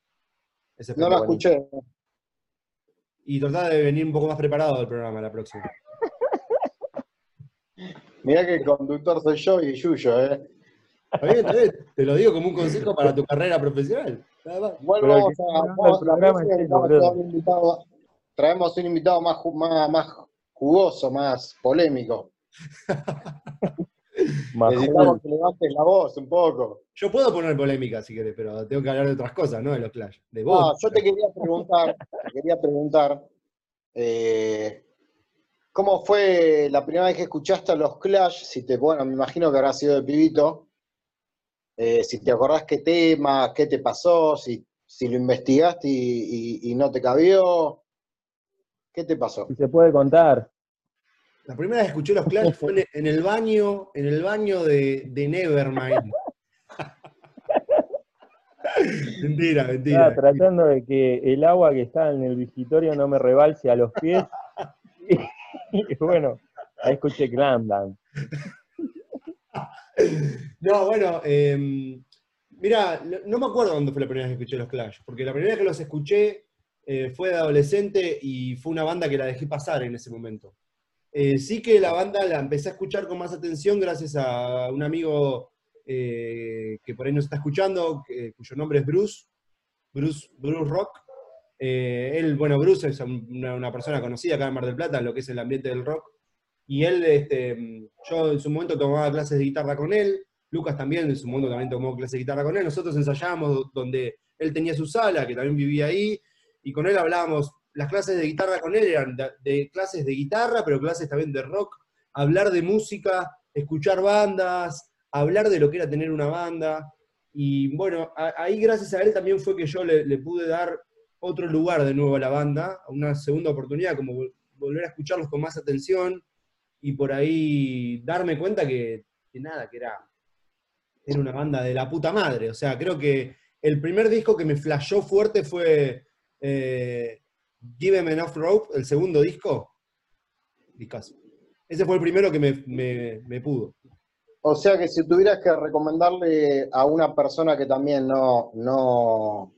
[SPEAKER 3] Es
[SPEAKER 1] No la escuché.
[SPEAKER 3] Y tratá de venir un poco más preparado al programa la próxima. [laughs]
[SPEAKER 1] Mirá que el conductor soy yo y Yuyo, ¿eh?
[SPEAKER 3] Está bien, está bien. Te lo digo como un consejo para tu carrera profesional.
[SPEAKER 1] Vamos
[SPEAKER 2] que
[SPEAKER 1] a, traemos un invitado más, más, más jugoso, más polémico. [laughs]
[SPEAKER 2] Majul.
[SPEAKER 1] Necesitamos que levantes la voz un poco.
[SPEAKER 3] Yo puedo poner polémica si querés, pero tengo que hablar de otras cosas, ¿no? De los Clash. De vos.
[SPEAKER 1] No, yo te quería preguntar, te quería preguntar, eh, ¿cómo fue la primera vez que escuchaste a los Clash? Si te, bueno, me imagino que habrá sido de pibito. Eh, si te acordás qué tema, qué te pasó, si, si lo investigaste y, y- y no te cabió. ¿Qué te pasó?
[SPEAKER 2] Si se puede contar.
[SPEAKER 3] La primera vez que escuché los Clash fue en- el baño, en el baño de, de Nevermind. [laughs] mentira, mentira.
[SPEAKER 2] Estaba tratando de que el agua que está en el vigitorio no me rebalse a los pies. [laughs] Y, bueno, ahí escuché Clandan.
[SPEAKER 3] No, bueno, eh, mira, no- me acuerdo cuándo fue la primera vez que escuché los Clash, porque la primera vez que los escuché eh, fue de adolescente y fue una banda que la dejé pasar en ese momento. Eh, sí que la banda la empecé a escuchar con más atención gracias a un amigo eh, que por ahí nos está escuchando, cuyo nombre es Bruce, Bruce, Bruce Rock. Eh, él, bueno, Bruce es una, persona conocida acá en Mar del Plata lo que es el ambiente del rock. Y él, este, yo en su momento tomaba clases de guitarra con él, Lucas también en su momento también tomó clases de guitarra con él, nosotros ensayábamos donde él tenía su sala, que también vivía ahí, y con él hablábamos, las clases de guitarra con él eran de, clases de guitarra, pero clases también de rock, hablar de música, escuchar bandas, hablar de lo que era tener una banda, y bueno, ahí gracias a él también fue que yo le, pude dar otro lugar de nuevo a la banda, una segunda oportunidad, como vol- volver a escucharlos con más atención, y por ahí darme cuenta que, que nada, que era, era una banda de la puta madre. O sea, creo que el primer disco que me flashó fuerte fue eh, Give Em Enough Rope, el segundo disco. Discazo. Ese fue el primero que me, me- me pudo.
[SPEAKER 1] O sea que si tuvieras que recomendarle a una persona que también no, no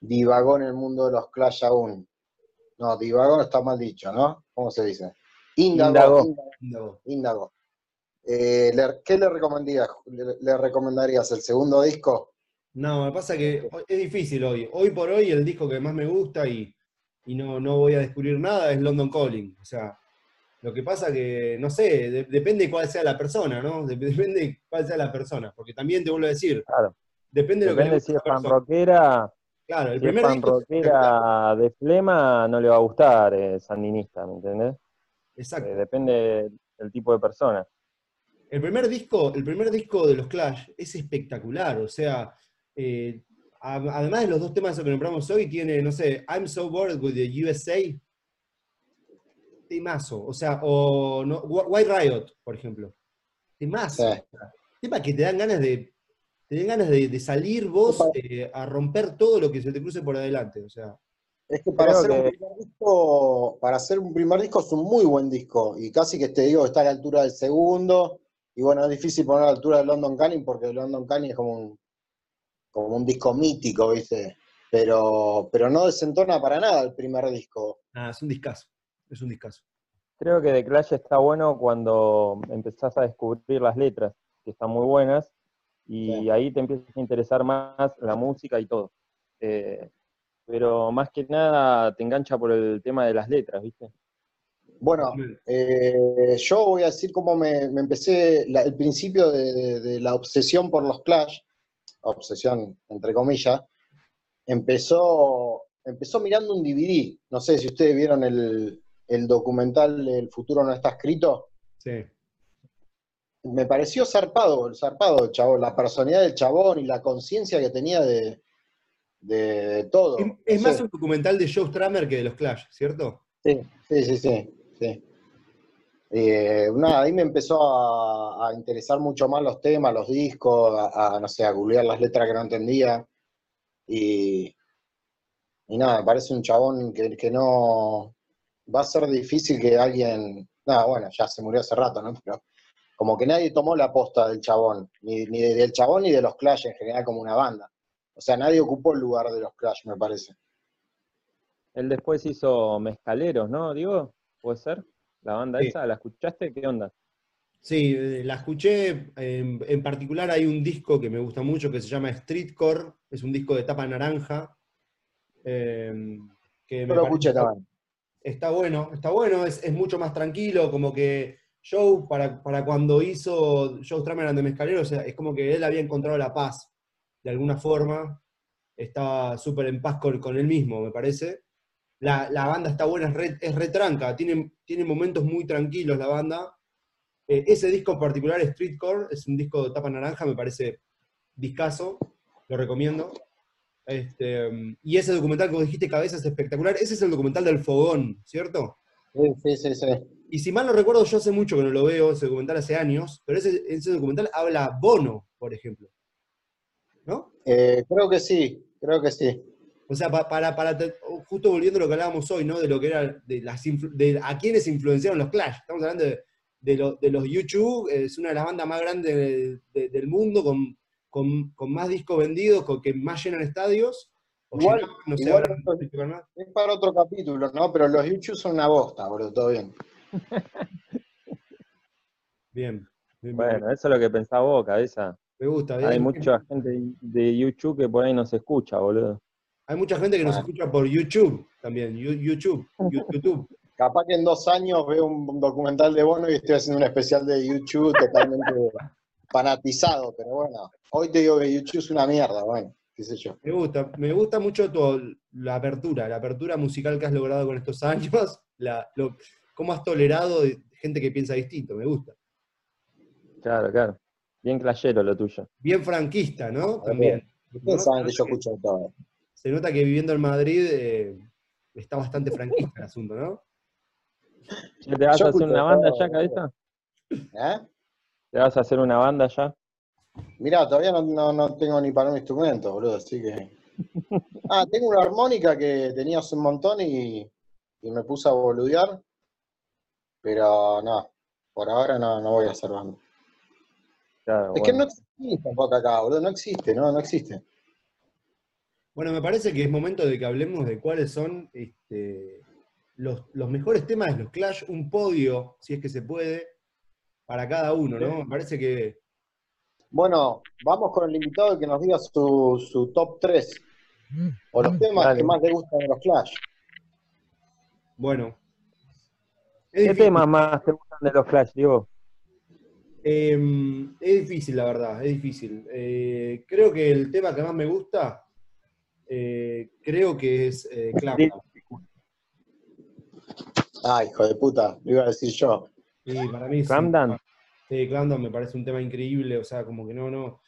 [SPEAKER 1] divagó en el mundo de los Clash aún, No, divagó está mal dicho, ¿no? ¿Cómo se dice? Índago.
[SPEAKER 2] Indagó.
[SPEAKER 1] índago. Eh, ¿Qué le recomendarías? ¿Le, le recomendarías el segundo disco?
[SPEAKER 3] No, me pasa que es difícil hoy. Hoy por hoy el disco que más me gusta y, y no, no voy a descubrir nada es London Calling. O sea, lo que pasa que, no sé, de- depende cuál sea la persona, ¿no? Dep- Depende cuál sea la persona. Porque también te vuelvo a decir,
[SPEAKER 2] Claro.
[SPEAKER 3] depende de lo que le
[SPEAKER 2] si es fan rockera,
[SPEAKER 3] Claro, el
[SPEAKER 2] si
[SPEAKER 3] primer es
[SPEAKER 2] rockera [laughs] de flema, no le va a gustar eh, sandinista, ¿me entendés?
[SPEAKER 3] Exacto.
[SPEAKER 2] Eh, depende del tipo de persona.
[SPEAKER 3] El primer disco, el primer disco de los Clash es espectacular, o sea, eh, además de los dos temas que nombramos hoy, tiene, no sé, I'm So Bored with the USA, temazo, o sea, o no, Wh- White Riot, por ejemplo, temazo,
[SPEAKER 1] Sí.
[SPEAKER 3] tema que te dan ganas de, te dan ganas de, de salir vos eh, a romper todo lo que se te cruce por adelante, o sea,
[SPEAKER 1] Es que para hacer un primer disco, para hacer un primer disco es un muy buen disco. Y casi que te digo está a la altura del segundo. Y bueno, es difícil poner a la altura de London Calling porque London Calling es como un, como un disco mítico, ¿viste? Pero, pero no desentona para nada el primer disco.
[SPEAKER 3] nada, es un discazo, es un discazo.
[SPEAKER 2] Creo que The Clash está bueno cuando empezás a descubrir las letras, que están muy buenas, y
[SPEAKER 1] Sí.
[SPEAKER 2] ahí te empieza a interesar más la música y todo. Eh, pero más que nada te engancha por el tema de las letras, ¿viste?
[SPEAKER 1] Bueno, eh, yo voy a decir cómo me, me empecé, la- el principio de, de- de la obsesión por los Clash, obsesión entre comillas, empezó, empezó mirando un DVD. No sé si ustedes vieron el, el documental El futuro no está escrito.
[SPEAKER 3] Sí.
[SPEAKER 1] Me pareció zarpado, el zarpado, chabón, la personalidad del chabón y la conciencia que tenía de, de todo.
[SPEAKER 3] Es, es
[SPEAKER 1] No
[SPEAKER 3] más
[SPEAKER 1] sé.
[SPEAKER 3] un documental de Joe Stramer que de los Clash, ¿cierto?
[SPEAKER 1] Sí, sí, sí, sí. sí. Eh, nada, ahí me empezó a, a interesar mucho más los temas, los discos, a, no sé, a googlear las letras que no entendía. Y, y nada, me parece un chabón que, que no. Va a ser difícil que alguien. Nada, bueno, ya se murió hace rato, ¿no? Pero como que nadie tomó la posta del chabón, ni, ni del chabón ni de los Clash en general como una banda. O sea, nadie ocupó el lugar de los Clash, me parece.
[SPEAKER 2] Él después hizo Mezcaleros, ¿no? Digo, ¿puede ser? La banda
[SPEAKER 3] Sí.
[SPEAKER 2] esa, ¿la escuchaste? ¿Qué onda?
[SPEAKER 3] Sí, eh, la escuché. En, en particular hay un disco que me gusta mucho que se llama Streetcore. Es un disco de tapa naranja. eh, que me
[SPEAKER 1] lo escuché también.
[SPEAKER 3] Está bueno, está bueno, es, es mucho más tranquilo, como que Joe, para, para cuando hizo Joe Stramer and the Mescalero, o sea, es como que él había encontrado la paz, de alguna forma, estaba súper en paz con, con él mismo, me parece. La, la banda está buena, es, re, es retranca, tiene, tiene momentos muy tranquilos la banda. Eh, ese disco en particular, Streetcore, es un disco de tapa naranja, me parece discazo, lo recomiendo. Este, y ese documental que vos dijiste, Cabeza, es espectacular. Ese es el documental del fogón, ¿cierto?
[SPEAKER 1] Sí, sí, sí, sí.
[SPEAKER 3] Y si mal no recuerdo, yo hace mucho que no lo veo, ese documental hace años, pero ese, ese documental habla Bono, por ejemplo. ¿No?
[SPEAKER 1] Eh, creo que sí, creo que sí.
[SPEAKER 3] O sea, pa- para, para, justo volviendo a lo que hablábamos hoy, ¿no? De lo que era, de, las influ- de a quienes influenciaron los Clash. Estamos hablando de, de, lo- de los YouTube, es una de las bandas más grandes de- de- del mundo, con, con, con más discos vendidos, con que más llenan estadios.
[SPEAKER 1] Igual-
[SPEAKER 3] llenaban, no sé,
[SPEAKER 1] igual
[SPEAKER 3] sé.
[SPEAKER 1] Es para otro capítulo, ¿no? Pero los YouTube son una bosta, boludo, todo bien. [laughs]
[SPEAKER 3] Bien. bien, bien.
[SPEAKER 2] Bueno, eso es lo que pensaba vos, cabeza.
[SPEAKER 3] Me gusta. bien.
[SPEAKER 2] Hay mucha gente de YouTube que por ahí no se escucha, boludo.
[SPEAKER 3] Hay mucha gente que nos
[SPEAKER 1] Ah.
[SPEAKER 3] escucha por YouTube también. YouTube. YouTube. [laughs]
[SPEAKER 1] Capaz que en dos años veo un documental de Bono y estoy haciendo un especial de YouTube totalmente [laughs] fanatizado, pero bueno, hoy te digo que YouTube es una mierda, bueno, qué sé yo.
[SPEAKER 3] Me gusta. Me gusta mucho tu, la apertura, la apertura musical que has logrado con estos años. La, lo, cómo has tolerado de gente que piensa distinto. Me gusta.
[SPEAKER 2] Claro, claro. Bien clayero lo tuyo.
[SPEAKER 3] Bien franquista, ¿no? También.
[SPEAKER 1] Ustedes
[SPEAKER 3] ¿No?
[SPEAKER 1] saben que yo escucho todo.
[SPEAKER 3] Se nota que viviendo en Madrid eh, está bastante franquista el asunto, ¿no?
[SPEAKER 2] ¿Te vas
[SPEAKER 1] Yo
[SPEAKER 2] a hacer una banda
[SPEAKER 1] todo,
[SPEAKER 2] ya, cabeza?
[SPEAKER 1] ¿Eh?
[SPEAKER 2] ¿Te vas a hacer una banda ya?
[SPEAKER 1] Mirá, todavía no, no- no tengo ni para un instrumento, boludo, así que. [laughs] Ah, tengo una armónica que tenía hace un montón y, y me puse a boludear. Pero no, por ahora no, no voy a hacer banda.
[SPEAKER 2] Claro,
[SPEAKER 1] Es que
[SPEAKER 2] bueno.
[SPEAKER 1] no existe tampoco acá, boludo, no existe, no, no existe.
[SPEAKER 3] Bueno, me parece que es momento de que hablemos de cuáles son este, los, los mejores temas de los Clash, un podio, si es que se puede, para cada uno, ¿no? Me parece que.
[SPEAKER 1] Bueno, vamos con el invitado que nos diga su, su top 3. O los temas
[SPEAKER 2] Dale.
[SPEAKER 1] que más le gustan de los Clash.
[SPEAKER 3] Bueno. Es
[SPEAKER 2] ¿Qué
[SPEAKER 3] difícil,
[SPEAKER 2] temas más te gustan de los Clash, Diego?
[SPEAKER 3] eh, es difícil, la verdad, es difícil. Eh, creo que el tema que más me gusta, eh, creo que es eh.
[SPEAKER 1] Ah, hijo de puta, lo iba a decir yo.
[SPEAKER 3] Sí, para mí es
[SPEAKER 2] Calm
[SPEAKER 3] un-
[SPEAKER 2] Down.
[SPEAKER 3] Sí, Clamdown me parece un tema increíble, o sea, como que no, no,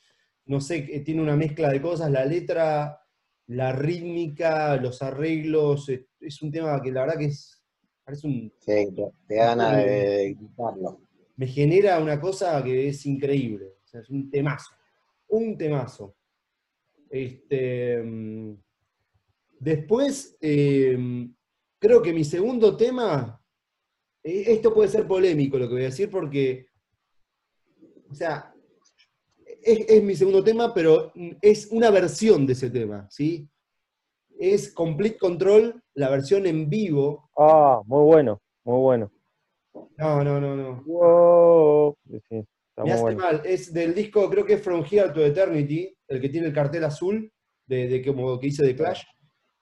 [SPEAKER 3] no sé, eh, tiene una mezcla de cosas, la letra, la rítmica, los arreglos, es, es un tema que la verdad que es, parece un,
[SPEAKER 1] Sí, te, da ganas de gritarlo.
[SPEAKER 3] me genera una cosa que es increíble, o sea, es un temazo, un temazo. Este, después, eh, creo que mi segundo tema, eh, esto puede ser polémico lo que voy a decir porque, o sea, es, es mi segundo tema, pero es una versión de ese tema, ¿sí? Es Complete Control, la versión en vivo.
[SPEAKER 2] Ah, muy bueno, muy bueno.
[SPEAKER 3] No, no, no, no.
[SPEAKER 2] Wow. Sí, sí, está
[SPEAKER 3] Me hace
[SPEAKER 2] bueno.
[SPEAKER 3] mal, es del disco, creo que es From Here to Eternity, el que tiene el cartel azul, de, de como que hice de Clash.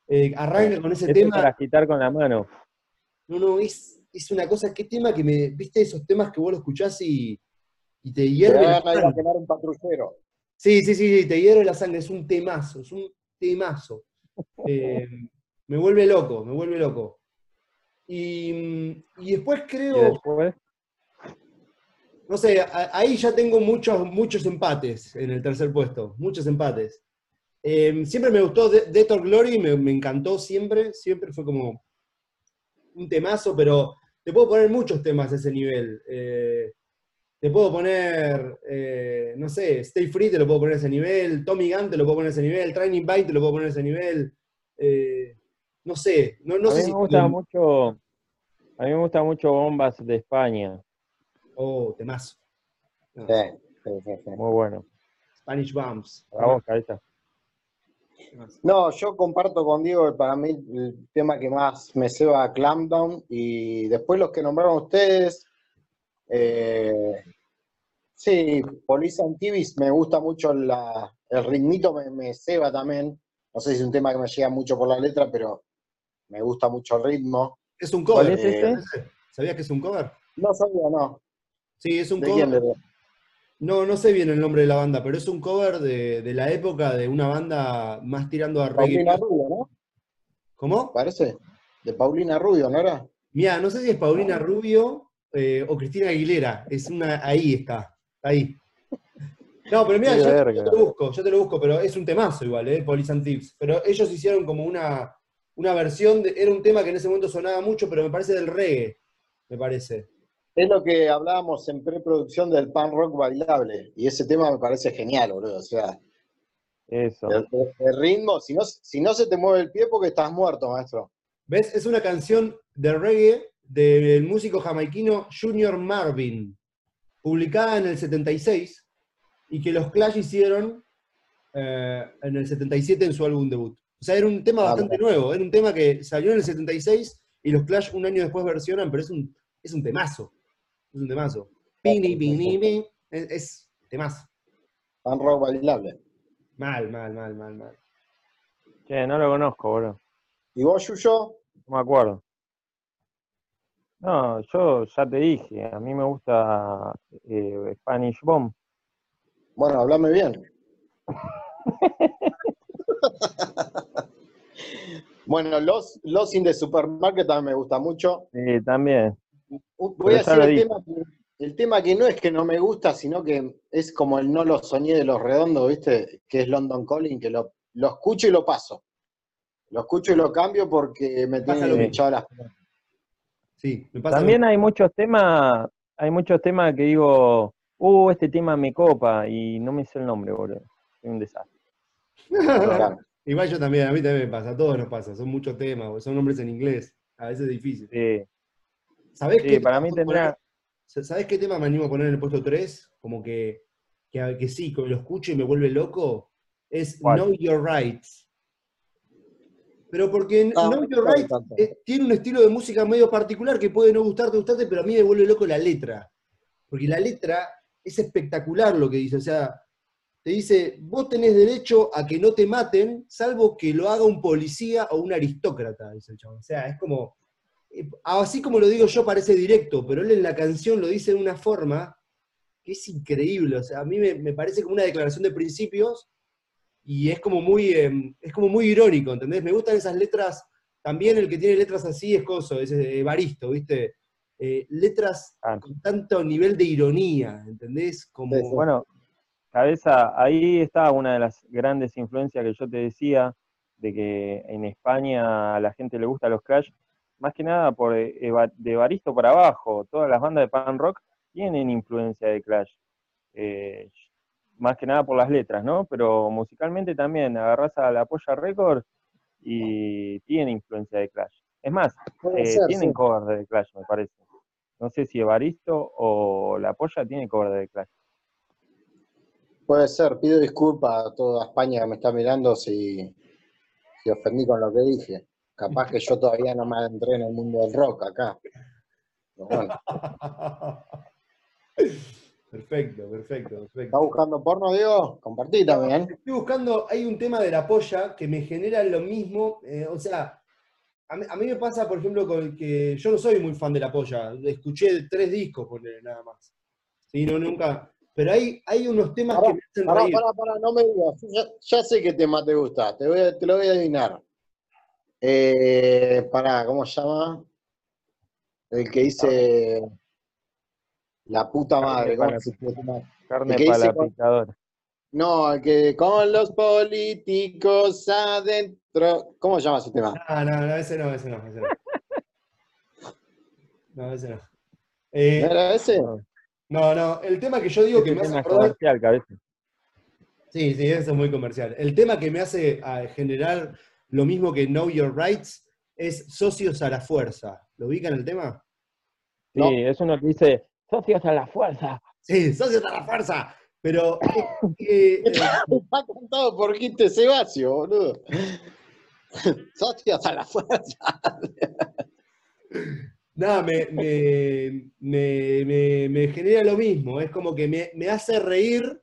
[SPEAKER 3] Eh, arranca con ese
[SPEAKER 2] Este es
[SPEAKER 3] tema.
[SPEAKER 2] para agitar con la mano.
[SPEAKER 3] No, no, es, es una cosa, qué tema que me. ¿Viste esos temas que vos lo escuchás y, y te
[SPEAKER 1] Te
[SPEAKER 3] hierve la
[SPEAKER 1] a
[SPEAKER 3] sangre?
[SPEAKER 1] quemar un patrullero.
[SPEAKER 3] Sí, sí, sí, sí, te hierve la sangre, es un temazo, es un temazo. [laughs] Eh, me vuelve loco, me vuelve loco. Y, y después
[SPEAKER 2] Y
[SPEAKER 3] creo.
[SPEAKER 2] después,
[SPEAKER 3] No sé, ahí ya tengo muchos, muchos empates en el tercer puesto, muchos empates. Eh, siempre me gustó De- Death or Glory, me, me encantó siempre, siempre fue como un temazo, pero te puedo poner muchos temas a ese nivel. Eh, te puedo poner, eh, no sé, Stay Free te lo puedo poner a ese nivel, Tommy Gunn te lo puedo poner a ese nivel, Training Bite te lo puedo poner a ese nivel. Eh, no sé, no, no
[SPEAKER 2] a
[SPEAKER 3] sé
[SPEAKER 2] mí
[SPEAKER 3] si...
[SPEAKER 2] me gusta mucho, a mí me gusta mucho Bombas de España.
[SPEAKER 3] Oh, temazo. No,
[SPEAKER 1] Sí, sí, sí, sí.
[SPEAKER 2] Muy bueno.
[SPEAKER 3] Spanish Bombs.
[SPEAKER 2] Para vos, cabeza.
[SPEAKER 3] Temazo.
[SPEAKER 1] No, yo comparto con Diego, que para mí el tema que más me ceba Clampdown y después los que nombraron ustedes. eh, sí, Police and Tibis me gusta mucho la, el ritmito, me, me ceba también. No sé si es un tema que me llega mucho por la letra, pero me gusta mucho el ritmo.
[SPEAKER 3] Es un cover.
[SPEAKER 2] ¿Cuál es
[SPEAKER 1] Eh,
[SPEAKER 2] ese?
[SPEAKER 3] ¿Sabías que es un cover?
[SPEAKER 1] No sabía, no.
[SPEAKER 3] Sí, es un cover.
[SPEAKER 1] De-
[SPEAKER 3] No, no sé bien el nombre de la banda, pero es un cover de, de la época de una banda más tirando a reggae.
[SPEAKER 1] Paulina Rubio, ¿no?
[SPEAKER 3] ¿Cómo?
[SPEAKER 1] Parece. De Paulina Rubio, ¿no era?
[SPEAKER 3] Mira, no sé si es Paulina Rubio eh, o Cristina Aguilera. Es una, ahí está, ahí. No, pero mira, yo, te lo busco, yo te lo busco, pero es un temazo igual, ¿eh? Police and Thieves. Pero ellos hicieron como una, una versión, de, era un tema que en ese momento sonaba mucho, pero me parece del reggae, me parece.
[SPEAKER 1] Es lo que hablábamos en preproducción del pan rock bailable. Y ese tema me parece genial, boludo. O sea,
[SPEAKER 2] Eso.
[SPEAKER 1] el, el ritmo, si no, si no se te mueve el pie porque estás muerto, maestro.
[SPEAKER 3] ¿Ves? Es una canción de reggae del músico jamaiquino Junior Marvin, publicada en el 76 y que los Clash hicieron eh, en el 77 en su álbum debut. O sea, era un tema
[SPEAKER 1] Ah,
[SPEAKER 3] bastante nuevo, era un tema que salió en el 76 y los Clash un año después versionan, pero es un, es un temazo. Es un temazo. Pini, pini, pini, es, es temazo.
[SPEAKER 1] Pan rock bailable.
[SPEAKER 3] Mal, mal, mal, mal, mal.
[SPEAKER 2] Che, no lo conozco, boludo.
[SPEAKER 1] ¿Y vos, Yuyo?
[SPEAKER 2] No me acuerdo. No, yo ya te dije, a mí me gusta eh, Spanish Bomb.
[SPEAKER 1] Bueno, hablame bien. [laughs] bueno, los, los in the supermarket también me gusta mucho.
[SPEAKER 2] Sí, también.
[SPEAKER 1] Voy a
[SPEAKER 2] lo
[SPEAKER 1] el tema, que- el tema que no es que no me gusta, sino que es como el no lo soñé de los redondos, ¿viste? Que es London Calling, que lo, lo escucho y lo paso. Lo escucho y lo cambio porque me tiene
[SPEAKER 3] lo mismo.
[SPEAKER 1] hinchado las
[SPEAKER 3] Sí, me pasa lo
[SPEAKER 2] También hay muchos temas, hay muchos temas que digo, uh, este tema me copa y no me sé el nombre, boludo. Soy un desastre. [laughs]
[SPEAKER 3] Igual yo también, a mí también me pasa, a todos nos pasa, son muchos temas, son nombres en inglés, a veces es difícil.
[SPEAKER 2] Sí,
[SPEAKER 3] ¿Sabés
[SPEAKER 2] sí,
[SPEAKER 3] qué
[SPEAKER 2] para
[SPEAKER 3] tema
[SPEAKER 2] mí tendrá,
[SPEAKER 3] poner? ¿Sabés qué tema me animo a poner en el puesto 3? Como que, que, que sí, que lo escucho y me vuelve loco. Es
[SPEAKER 2] ¿Cuál?
[SPEAKER 3] Know Your Rights. Pero porque
[SPEAKER 1] Ah,
[SPEAKER 3] Know Your
[SPEAKER 1] no
[SPEAKER 3] Right
[SPEAKER 1] tanto.
[SPEAKER 3] eh, tiene un estilo de música medio particular que puede no gustarte, gustarte, pero a mí me vuelve loco la letra. Porque la letra es espectacular lo que dice. O sea, te dice, vos tenés derecho a que no te maten, salvo que lo haga un policía o un aristócrata, dice el chabón. O sea, es como, así como lo digo yo parece directo, pero él en la canción lo dice de una forma que es increíble. O sea, a mí me, me parece como una declaración de principios y es como muy, eh, es como muy irónico, ¿entendés? Me gustan esas letras, también el que tiene letras así es Coso, es Evaristo, ¿viste? Eh, letras
[SPEAKER 2] Ah.
[SPEAKER 3] con tanto nivel de ironía, ¿entendés? Como.
[SPEAKER 2] Bueno, Cabeza, ahí está una de las grandes influencias que yo te decía, de que en España a la gente le gusta los Clash, más que nada por Eva- de Evaristo para abajo, todas las bandas de punk rock tienen influencia de Clash, Eh, más que nada por las letras, ¿no? Pero musicalmente también agarrás a la Polla Record y tiene influencia de Clash. Es más, eh,
[SPEAKER 1] ser,
[SPEAKER 2] tienen
[SPEAKER 1] sí.
[SPEAKER 2] cover de Clash, me parece. No sé si Evaristo o La Polla tiene cover de Clash.
[SPEAKER 1] Puede ser, pido disculpas a toda España que me está mirando si, si ofendí con lo que dije. Capaz que yo todavía no me adentré en el mundo del rock acá. Pero bueno, [laughs]
[SPEAKER 3] perfecto, perfecto, perfecto.
[SPEAKER 1] ¿Estás buscando porno, Diego? Compartí también.
[SPEAKER 3] Estoy buscando, hay un tema de la polla que me genera lo mismo, eh, o sea, a mí, a mí me pasa, por ejemplo, con que yo no soy muy fan de la polla, escuché tres discos, ponele, nada más. Sí, no, nunca. Pero hay, hay unos temas
[SPEAKER 1] Pará,
[SPEAKER 3] que me hacen
[SPEAKER 1] Pará,
[SPEAKER 3] reír.
[SPEAKER 1] pará, pará, no me digas. Ya, ya sé qué tema te gusta, te, voy a- te lo voy a adivinar. Eh, pará, ¿cómo se llama? El que dice la puta madre, ¿cómo se llama?
[SPEAKER 2] Carne
[SPEAKER 1] El que
[SPEAKER 2] para
[SPEAKER 1] dice
[SPEAKER 2] la picadora.
[SPEAKER 1] No, el que con los políticos adentro. ¿Cómo se llama ese tema?
[SPEAKER 3] Ah, no, no, ese no, ese no, ese no. [laughs] No, ese no. Eh,
[SPEAKER 1] ¿No era ese?
[SPEAKER 3] no, no, el tema que yo digo que me hace acordar
[SPEAKER 2] comercial, cabeza.
[SPEAKER 3] Sí, sí, eso es muy comercial. El tema que me hace generar lo mismo que Know Your Rights es socios a la fuerza. ¿Lo ubican el tema?
[SPEAKER 2] Sí,
[SPEAKER 1] No.
[SPEAKER 2] es uno que dice, socios a la fuerza.
[SPEAKER 3] Sí, socios a la fuerza. Pero [laughs] eh, eh, [laughs]
[SPEAKER 1] Está cantado por Quinte Sebasio, boludo. [laughs] Socios a la fuerza.
[SPEAKER 3] nada, me, me, me- me- me genera lo mismo. Es como que me, me hace reír.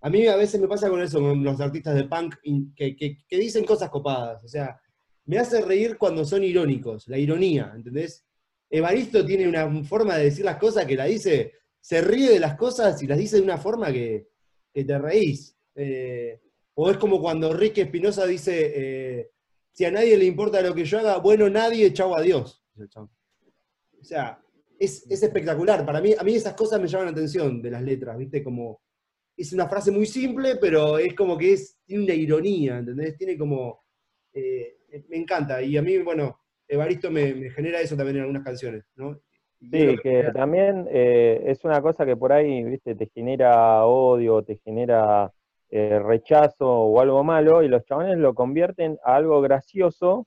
[SPEAKER 3] A mí a veces me pasa con eso, con los artistas de punk que, que- dicen cosas copadas. O sea, me hace reír cuando son irónicos, la ironía, ¿entendés? Evaristo tiene una forma de decir las cosas que la dice, se ríe de las cosas y las dice de una forma que, que te reís. Eh, o es como cuando Ricky Espinosa dice, eh, si a nadie le importa lo que yo haga, bueno, nadie, chau, adiós. O sea, es, es espectacular. Para mí, a mí esas cosas me llaman la atención de las letras, ¿viste? Como, es una frase muy simple, pero es como que es, tiene una ironía, ¿entendés? Tiene como, eh, me encanta. Y a mí, bueno, Evaristo me, me genera eso también en algunas canciones, ¿no?
[SPEAKER 2] Sí, que también eh, es una cosa que por ahí, viste, te genera odio, te genera eh, rechazo o algo malo, y los chabones lo convierten a algo gracioso,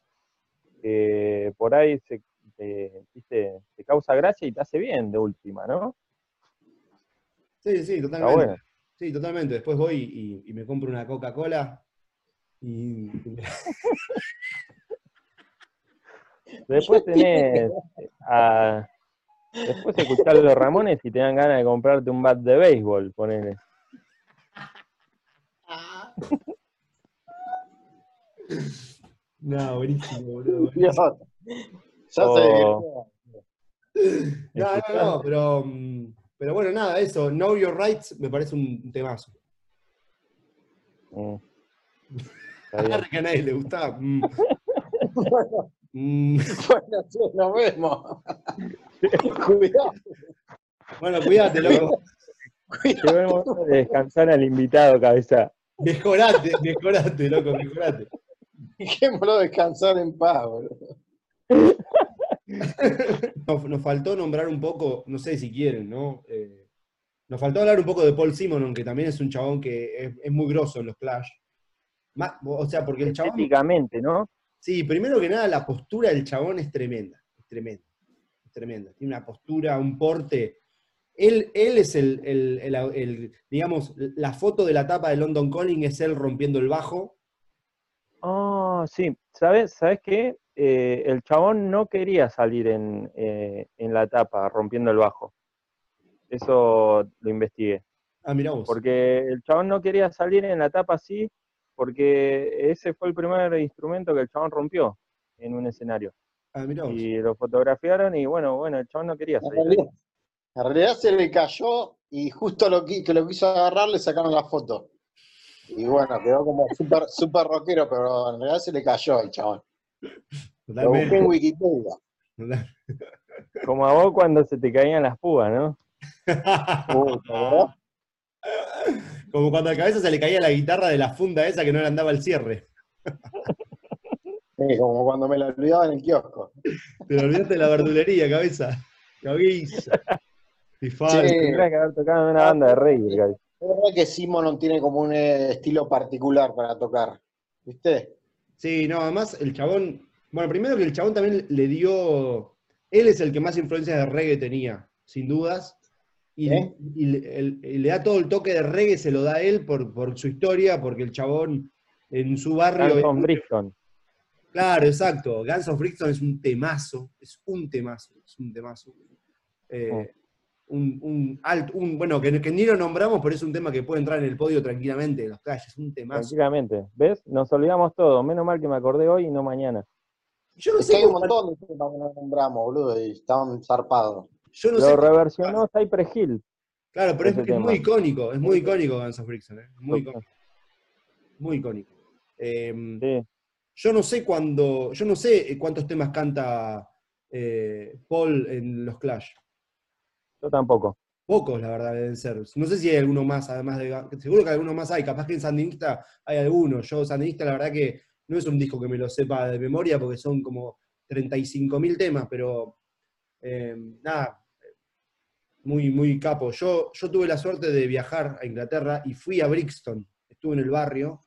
[SPEAKER 2] por ahí se, te, viste, te causa gracia y te hace bien de última, ¿no?
[SPEAKER 3] Sí, sí, totalmente.
[SPEAKER 2] bueno.
[SPEAKER 3] Sí, totalmente. Después voy y, y me compro una Coca-Cola y, [laughs]
[SPEAKER 2] Después tenés a, después escuchar los Ramones y te dan ganas de comprarte un bat de béisbol, ponele. [laughs]
[SPEAKER 3] No, buenísimo, boludo. [laughs] Buenísimo.
[SPEAKER 1] Ya
[SPEAKER 2] O-
[SPEAKER 1] se.
[SPEAKER 3] No, no, no, pero, mm, pero bueno, nada, eso. Know Your Rights me parece un temazo.
[SPEAKER 2] Mm.
[SPEAKER 3] A nadie le gustaba. Mm.
[SPEAKER 1] Bueno, [laughs]
[SPEAKER 3] Mm.
[SPEAKER 1] bueno, sí, nos vemos. Cuidado,
[SPEAKER 3] Bueno, cuídate, loco.
[SPEAKER 1] cuidado.
[SPEAKER 2] De descansar al invitado, cabeza.
[SPEAKER 3] Mejorate, mejorate, loco, mejorate.
[SPEAKER 1] Dejémoslo descansar en paz, boludo. [laughs]
[SPEAKER 3] Nos, nos faltó nombrar un poco, no sé si quieren, ¿no? Eh, nos faltó hablar un poco de Paul Simonon, que también es un chabón que es, es muy grosso en los Clash. Más- o sea, porque el chabón.
[SPEAKER 2] ¿no?
[SPEAKER 3] Sí, primero que nada, la postura del chabón es tremenda. Es tremenda. Es tremenda. Tiene una postura, un porte. Él, él es el, el- el- el- digamos, la foto de la tapa de London Calling es él rompiendo el bajo.
[SPEAKER 2] Ah, No, sí, ¿sabes, ¿sabes qué? Eh, el chabón no quería salir en, eh, en la tapa rompiendo el bajo. Eso lo investigué.
[SPEAKER 3] Ah, vos.
[SPEAKER 2] Porque el chabón no quería salir en la tapa así, porque ese fue el primer instrumento que el chabón rompió en un escenario.
[SPEAKER 3] Ah, vos.
[SPEAKER 2] Y lo fotografiaron y bueno, bueno, el chabón no quería
[SPEAKER 1] En
[SPEAKER 2] salir.
[SPEAKER 1] realidad, en realidad se le cayó y justo lo que, que lo quiso agarrar le sacaron la foto. Y bueno, quedó como súper super rockero, pero en realidad se le cayó el chabón. Lo busqué en. Wikipedia. [laughs]
[SPEAKER 2] Como a vos cuando se te caían las púas, ¿no? [laughs]
[SPEAKER 3] Como cuando a cabeza se le caía la guitarra de la funda esa que no le andaba el cierre.
[SPEAKER 1] Sí, como cuando me lo olvidaba en el kiosco.
[SPEAKER 3] Te lo olvidaste de la verdulería, cabeza. Cabeza. Y falso.
[SPEAKER 1] Sí.
[SPEAKER 2] Tendrías que haber tocado en una banda de reggae.
[SPEAKER 1] Es verdad que Simon tiene como un eh, estilo particular para tocar. ¿Viste?
[SPEAKER 3] Sí, no, además el chabón. Bueno, primero que el chabón también le dio. Él es el que más influencias de reggae tenía, sin dudas. Y,
[SPEAKER 1] ¿Eh?
[SPEAKER 3] y le, el- y le da todo el toque de reggae, se lo da a él por, por su historia, porque el chabón en su barrio.
[SPEAKER 2] Anton Brixton.
[SPEAKER 3] Claro, exacto. Guns of Brixton es un temazo, es un temazo, es un temazo. Eh, un, un alto, un, bueno, que, que ni lo nombramos, pero es un tema que puede entrar en el podio tranquilamente de los calles, un temazo.
[SPEAKER 2] Tranquilamente. ¿Ves? Nos olvidamos todo. Menos mal que me acordé hoy y no mañana.
[SPEAKER 3] Yo no
[SPEAKER 1] Es que
[SPEAKER 3] sé
[SPEAKER 1] hay un montón de temas que no nombramos, boludo, y estaban zarpados.
[SPEAKER 3] yo no
[SPEAKER 2] Lo
[SPEAKER 3] sé
[SPEAKER 2] reversionó Cypress Hill.
[SPEAKER 3] Claro, pero es, es
[SPEAKER 2] tema.
[SPEAKER 3] muy icónico, es muy icónico Guns of Brixton, ¿eh? muy icónico. Muy icónico. Eh,
[SPEAKER 2] Sí.
[SPEAKER 3] yo no sé cuándo, yo no sé cuántos temas canta eh, Paul en los Clash.
[SPEAKER 2] Yo tampoco.
[SPEAKER 3] Pocos, la verdad, deben ser. No sé si hay alguno más, además de. Seguro que alguno más hay. Capaz que en Sandinista hay alguno. Yo, Sandinista, la verdad que no es un disco que me lo sepa de memoria porque son como 35.000 temas, pero. eh, nada. Muy, muy capo. Yo, yo tuve la suerte de viajar a Inglaterra y fui a Brixton. Estuve en el barrio.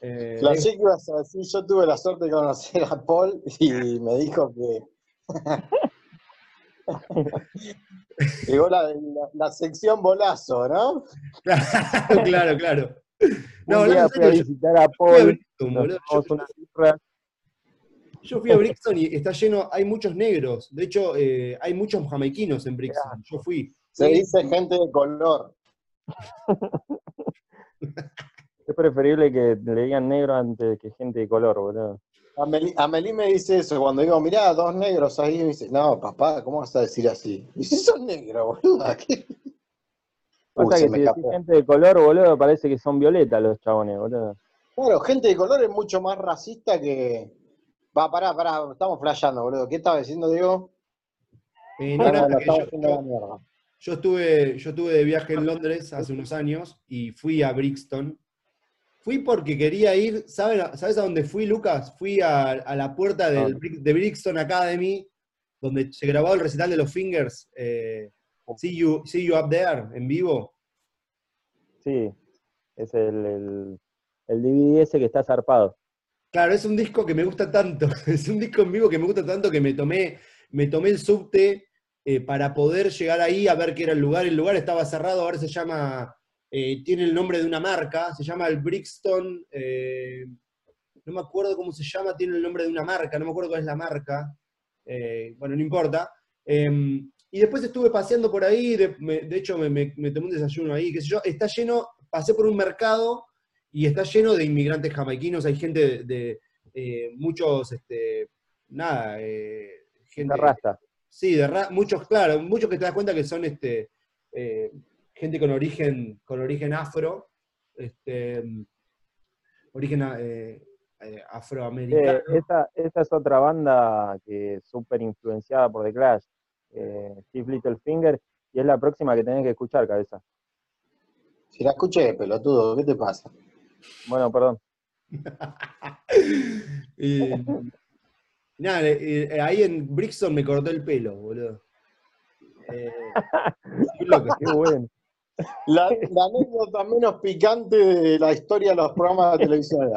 [SPEAKER 3] Eh,
[SPEAKER 1] La decir, yo tuve la suerte de conocer a Paul y me dijo que. [laughs] Llegó la, la- la sección bolazo, ¿no? [laughs]
[SPEAKER 3] Claro, claro, claro. No,
[SPEAKER 2] un
[SPEAKER 3] no,
[SPEAKER 2] día fui a
[SPEAKER 3] yo
[SPEAKER 2] visitar a
[SPEAKER 3] fui a
[SPEAKER 2] Paul,
[SPEAKER 3] Brixton,
[SPEAKER 2] nos
[SPEAKER 3] boludo.
[SPEAKER 2] tomamos
[SPEAKER 3] Yo-
[SPEAKER 2] una.
[SPEAKER 3] Yo fui a Brixton y está lleno, hay muchos negros. De hecho, eh, hay muchos jamaiquinos en Brixton. Yo fui.
[SPEAKER 1] Se
[SPEAKER 3] Fui-
[SPEAKER 1] dice gente de color. [laughs]
[SPEAKER 2] Es preferible que le digan negro antes que gente de color, boludo.
[SPEAKER 1] Amelie, Amelie me dice eso cuando digo, mirá, dos negros ahí. Me dice, no, papá, ¿cómo vas a decir así? Y si son negros, boludo. ¿qué? Uy,
[SPEAKER 2] que si decís gente de color, boludo, parece que son violetas los chabones, boludo.
[SPEAKER 1] Claro, gente de color es mucho más racista que. Va, pará, pará, estamos flasheando, boludo. ¿Qué estaba diciendo, Diego?
[SPEAKER 3] eh, no,
[SPEAKER 1] No, no,
[SPEAKER 3] yo,
[SPEAKER 1] haciendo la mierda.
[SPEAKER 3] yo estuve, yo estuve de viaje en Londres hace unos años y fui a Brixton. Fui porque quería ir, ¿saben- ¿sabes a dónde fui, Lucas? Fui a, a la puerta. Bri- de Brixton Academy, donde se grabó el recital de los Fingers. eh, see, you, See You Up There, en vivo.
[SPEAKER 2] Sí, es el, el, el DVD ese que está zarpado.
[SPEAKER 3] Claro, es un disco que me gusta tanto, [laughs] es un disco en vivo que me gusta tanto que me tomé, me tomé el subte eh, para poder llegar ahí a ver qué era el lugar. El lugar estaba cerrado, ahora se llama, eh, tiene el nombre de una marca, se llama el Brixton, eh, no me acuerdo cómo se llama, tiene el nombre de una marca, no me acuerdo cuál es la marca, eh, bueno, no importa. Em, y después estuve paseando por ahí, de, me- de hecho me, me- me tomé un desayuno ahí, qué sé yo, está lleno, pasé por un mercado y está lleno de inmigrantes jamaiquinos, hay gente de, de, muchos, este, nada, gente...
[SPEAKER 2] Una rasta.
[SPEAKER 3] Sí, de ra- muchos, claro, muchos que te das cuenta que son este, eh, gente con origen, con origen afro, este, origen eh, eh, afroamericano.
[SPEAKER 2] Eh, esa, esa es otra banda que es súper influenciada por The Clash, eh, Steve Littlefinger, y es la próxima que tenés que escuchar, cabeza.
[SPEAKER 1] Si la escuché, pelotudo, ¿qué te pasa?
[SPEAKER 2] Bueno, perdón. [laughs]
[SPEAKER 3] Y, nada, eh, eh, ahí en Brixton me cortó el pelo, boludo. Eh, [laughs] qué loco.
[SPEAKER 2] Qué bueno.
[SPEAKER 1] La, la anécdota menos picante de la historia de los programas de televisión.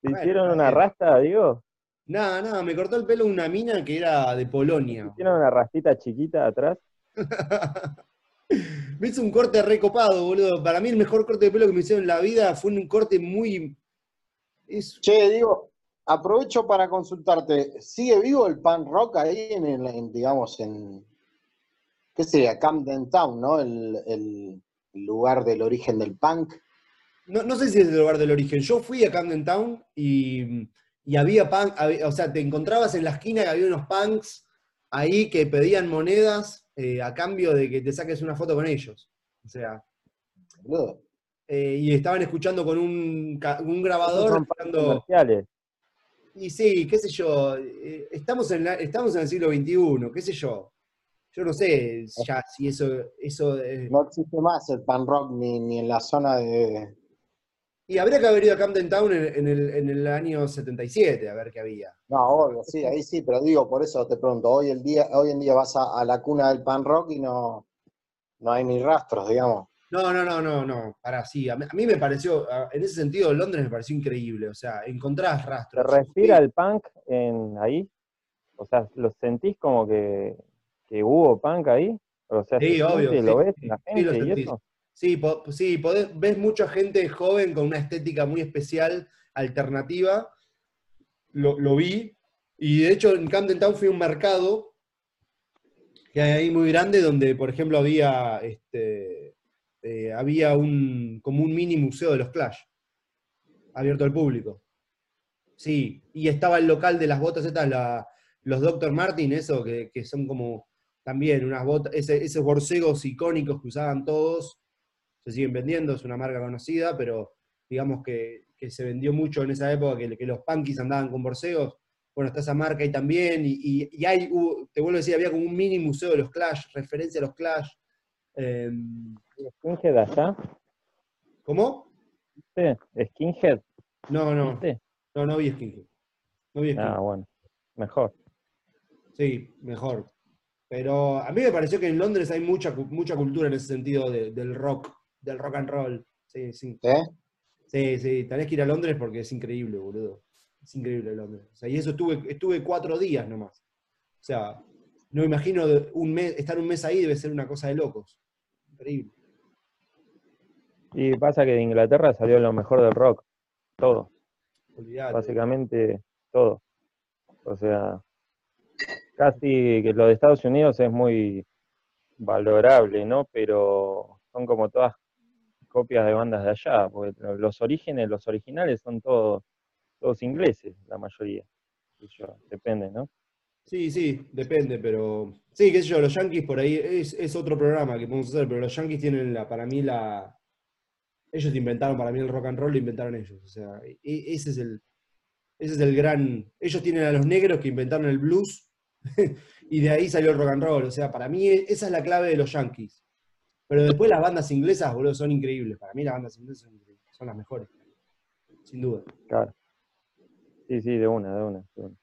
[SPEAKER 2] ¿Te
[SPEAKER 3] Bueno,
[SPEAKER 2] hicieron una rasta, digo?
[SPEAKER 3] Nada, nada, me cortó el pelo una mina que era de
[SPEAKER 2] ¿Te
[SPEAKER 3] Polonia.
[SPEAKER 2] hicieron una rastita chiquita atrás? [laughs]
[SPEAKER 3] me hizo un corte recopado, boludo. Para mí el mejor corte de pelo que me hicieron en la vida fue un corte muy... Es,
[SPEAKER 1] Che, digo, aprovecho para consultarte, ¿sigue vivo el punk rock ahí en, el, en, digamos, en, qué sería, Camden Town, ¿no? El, el lugar del origen del punk.
[SPEAKER 3] No, no sé si es el lugar del origen. Yo fui a Camden Town y, y había punk, había- o sea, te encontrabas en la esquina y había unos punks ahí que pedían monedas eh, a cambio de que te saques una foto con ellos. O sea, eh, y estaban escuchando con un, un grabador. escuchando- y sí, qué sé yo, eh, estamos en, la- estamos en el siglo XXI, qué sé yo. Yo no sé ya si eso, eso eh,
[SPEAKER 1] No existe más el punk rock ni, ni en la zona de...
[SPEAKER 3] Y habría que haber ido a Camden Town en, en el, en el año 77, a ver qué había.
[SPEAKER 1] No, obvio, sí, ahí sí, pero digo, por eso te pregunto, hoy, el día, hoy en día vas a, a la cuna del punk rock y no, no hay ni rastros, digamos.
[SPEAKER 3] No, no, no, no, no, para sí. A mí, a mí me pareció, en ese sentido, Londres me pareció increíble. O sea, encontrás
[SPEAKER 2] ¿Se
[SPEAKER 3] rastros.
[SPEAKER 2] respira
[SPEAKER 3] Sí,
[SPEAKER 2] el punk en ahí? O sea, ¿lo sentís como que, que hubo punk ahí? O sea,
[SPEAKER 3] Sí,
[SPEAKER 2] ¿se
[SPEAKER 3] obvio,
[SPEAKER 2] siente? ¿Lo
[SPEAKER 3] sí,
[SPEAKER 2] ves
[SPEAKER 3] sí,
[SPEAKER 2] la
[SPEAKER 3] sí lo
[SPEAKER 2] gente y
[SPEAKER 3] sentís.
[SPEAKER 2] eso?
[SPEAKER 3] Sí, po- sí podés- ves mucha gente joven con una estética muy especial, alternativa. Lo, lo vi. Y de hecho, en Camden Town fui a un mercado que hay ahí muy grande, donde, por ejemplo, había, este, eh, había un, como un mini museo de los Clash, abierto al público. Sí, y estaba el local de las botas estas, la- los Dr. Martin, eso, que, que son como también unas botas, ese- esos borcegos icónicos que usaban todos, se siguen vendiendo, es una marca conocida, pero digamos que, que se vendió mucho en esa época, que, que los punkies andaban con borcegos. Bueno, está esa marca ahí también, y, y- y hay, hubo- te vuelvo a decir, había como un mini museo de los Clash, referencia a los Clash. Em,
[SPEAKER 2] ¿Skinhead allá?
[SPEAKER 3] ¿Cómo?
[SPEAKER 2] ¿Viste? ¿Skinhead?
[SPEAKER 3] No, no,
[SPEAKER 2] ¿Viste?
[SPEAKER 3] no, no vi Skinhead. No vi Skinhead.
[SPEAKER 2] Ah, bueno, mejor.
[SPEAKER 3] Sí, mejor. Pero a mí me pareció que en Londres hay mucha, mucha cultura en ese sentido de- del rock, del rock and roll. Sí, sí.
[SPEAKER 1] ¿eh?
[SPEAKER 3] Sí, sí, tenés que ir a Londres porque es increíble, boludo. Es increíble Londres. O sea, y eso estuve, estuve cuatro días nomás. O sea, no me imagino un mes, estar un mes ahí debe ser una cosa de locos. Increíble.
[SPEAKER 2] Y pasa que de Inglaterra salió lo mejor del rock. Todo.
[SPEAKER 3] Olvidate.
[SPEAKER 2] Básicamente todo. O sea, casi que lo de Estados Unidos es muy valorable, ¿no? Pero son como todas copias de bandas de allá, porque lo- los orígenes, los originales son todos, todos ingleses, la mayoría. Yo, depende, ¿no?
[SPEAKER 3] Sí, sí, depende, pero. Sí, qué sé yo, los Yankees por ahí es, es otro programa que podemos hacer, pero los Yankees tienen la, para mí la. Ellos inventaron para mí el rock and roll, lo inventaron ellos. O sea, e- ese es el. Ese es el gran. Ellos tienen a los negros que inventaron el blues [laughs] y de ahí salió el rock and roll. O sea, para mí esa es la clave de los Yankees. Pero después las bandas inglesas, boludo, son increíbles. Para mí las bandas inglesas son las mejores. Sin duda.
[SPEAKER 2] Claro. Sí, sí, de una, de una. de una.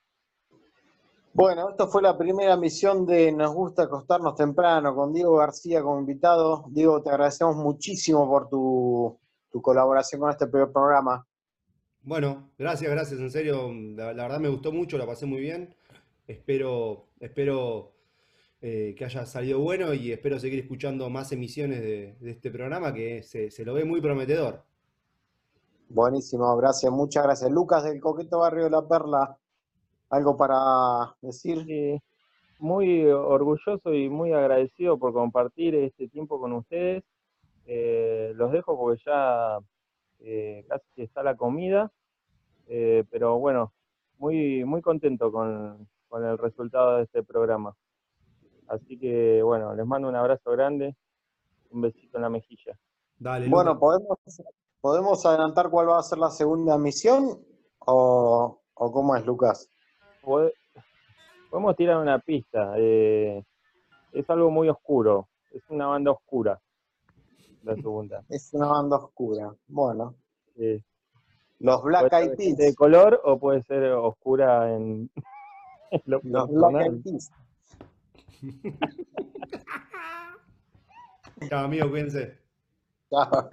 [SPEAKER 1] Bueno, esto fue la primera misión de Nos gusta acostarnos temprano con Diego García como invitado. Diego, te agradecemos muchísimo por tu, tu colaboración con este primer programa.
[SPEAKER 3] Bueno, gracias, gracias, en serio, la, la verdad me gustó mucho, la pasé muy bien. Espero, espero eh, que haya salido bueno y espero seguir escuchando más emisiones de, de este programa que se, se lo ve muy prometedor.
[SPEAKER 1] Buenísimo, gracias, muchas gracias. Lucas del Coqueto Barrio de la Perla, ¿algo para decir?
[SPEAKER 2] Sí, muy orgulloso y muy agradecido por compartir este tiempo con ustedes. Eh, los dejo porque ya eh, casi está la comida, eh, pero bueno, muy, muy contento con, con el resultado de este programa. Así que bueno, les mando un abrazo grande, un besito en la mejilla.
[SPEAKER 3] Dale,
[SPEAKER 1] Bueno. ¿podemos, ¿podemos adelantar cuál va a ser la segunda misión? ¿O, o cómo es, Lucas?
[SPEAKER 2] Pod- Podemos tirar una pista. eh, es algo muy oscuro, es una banda oscura, la segunda. [laughs]
[SPEAKER 1] Es una banda oscura. Bueno,
[SPEAKER 2] Eh,
[SPEAKER 1] los Black Eyed Peas.
[SPEAKER 2] de color o puede ser oscura en, lo.
[SPEAKER 1] Eyed Peas.
[SPEAKER 3] Chao, amigo, cuídense.
[SPEAKER 1] Chao.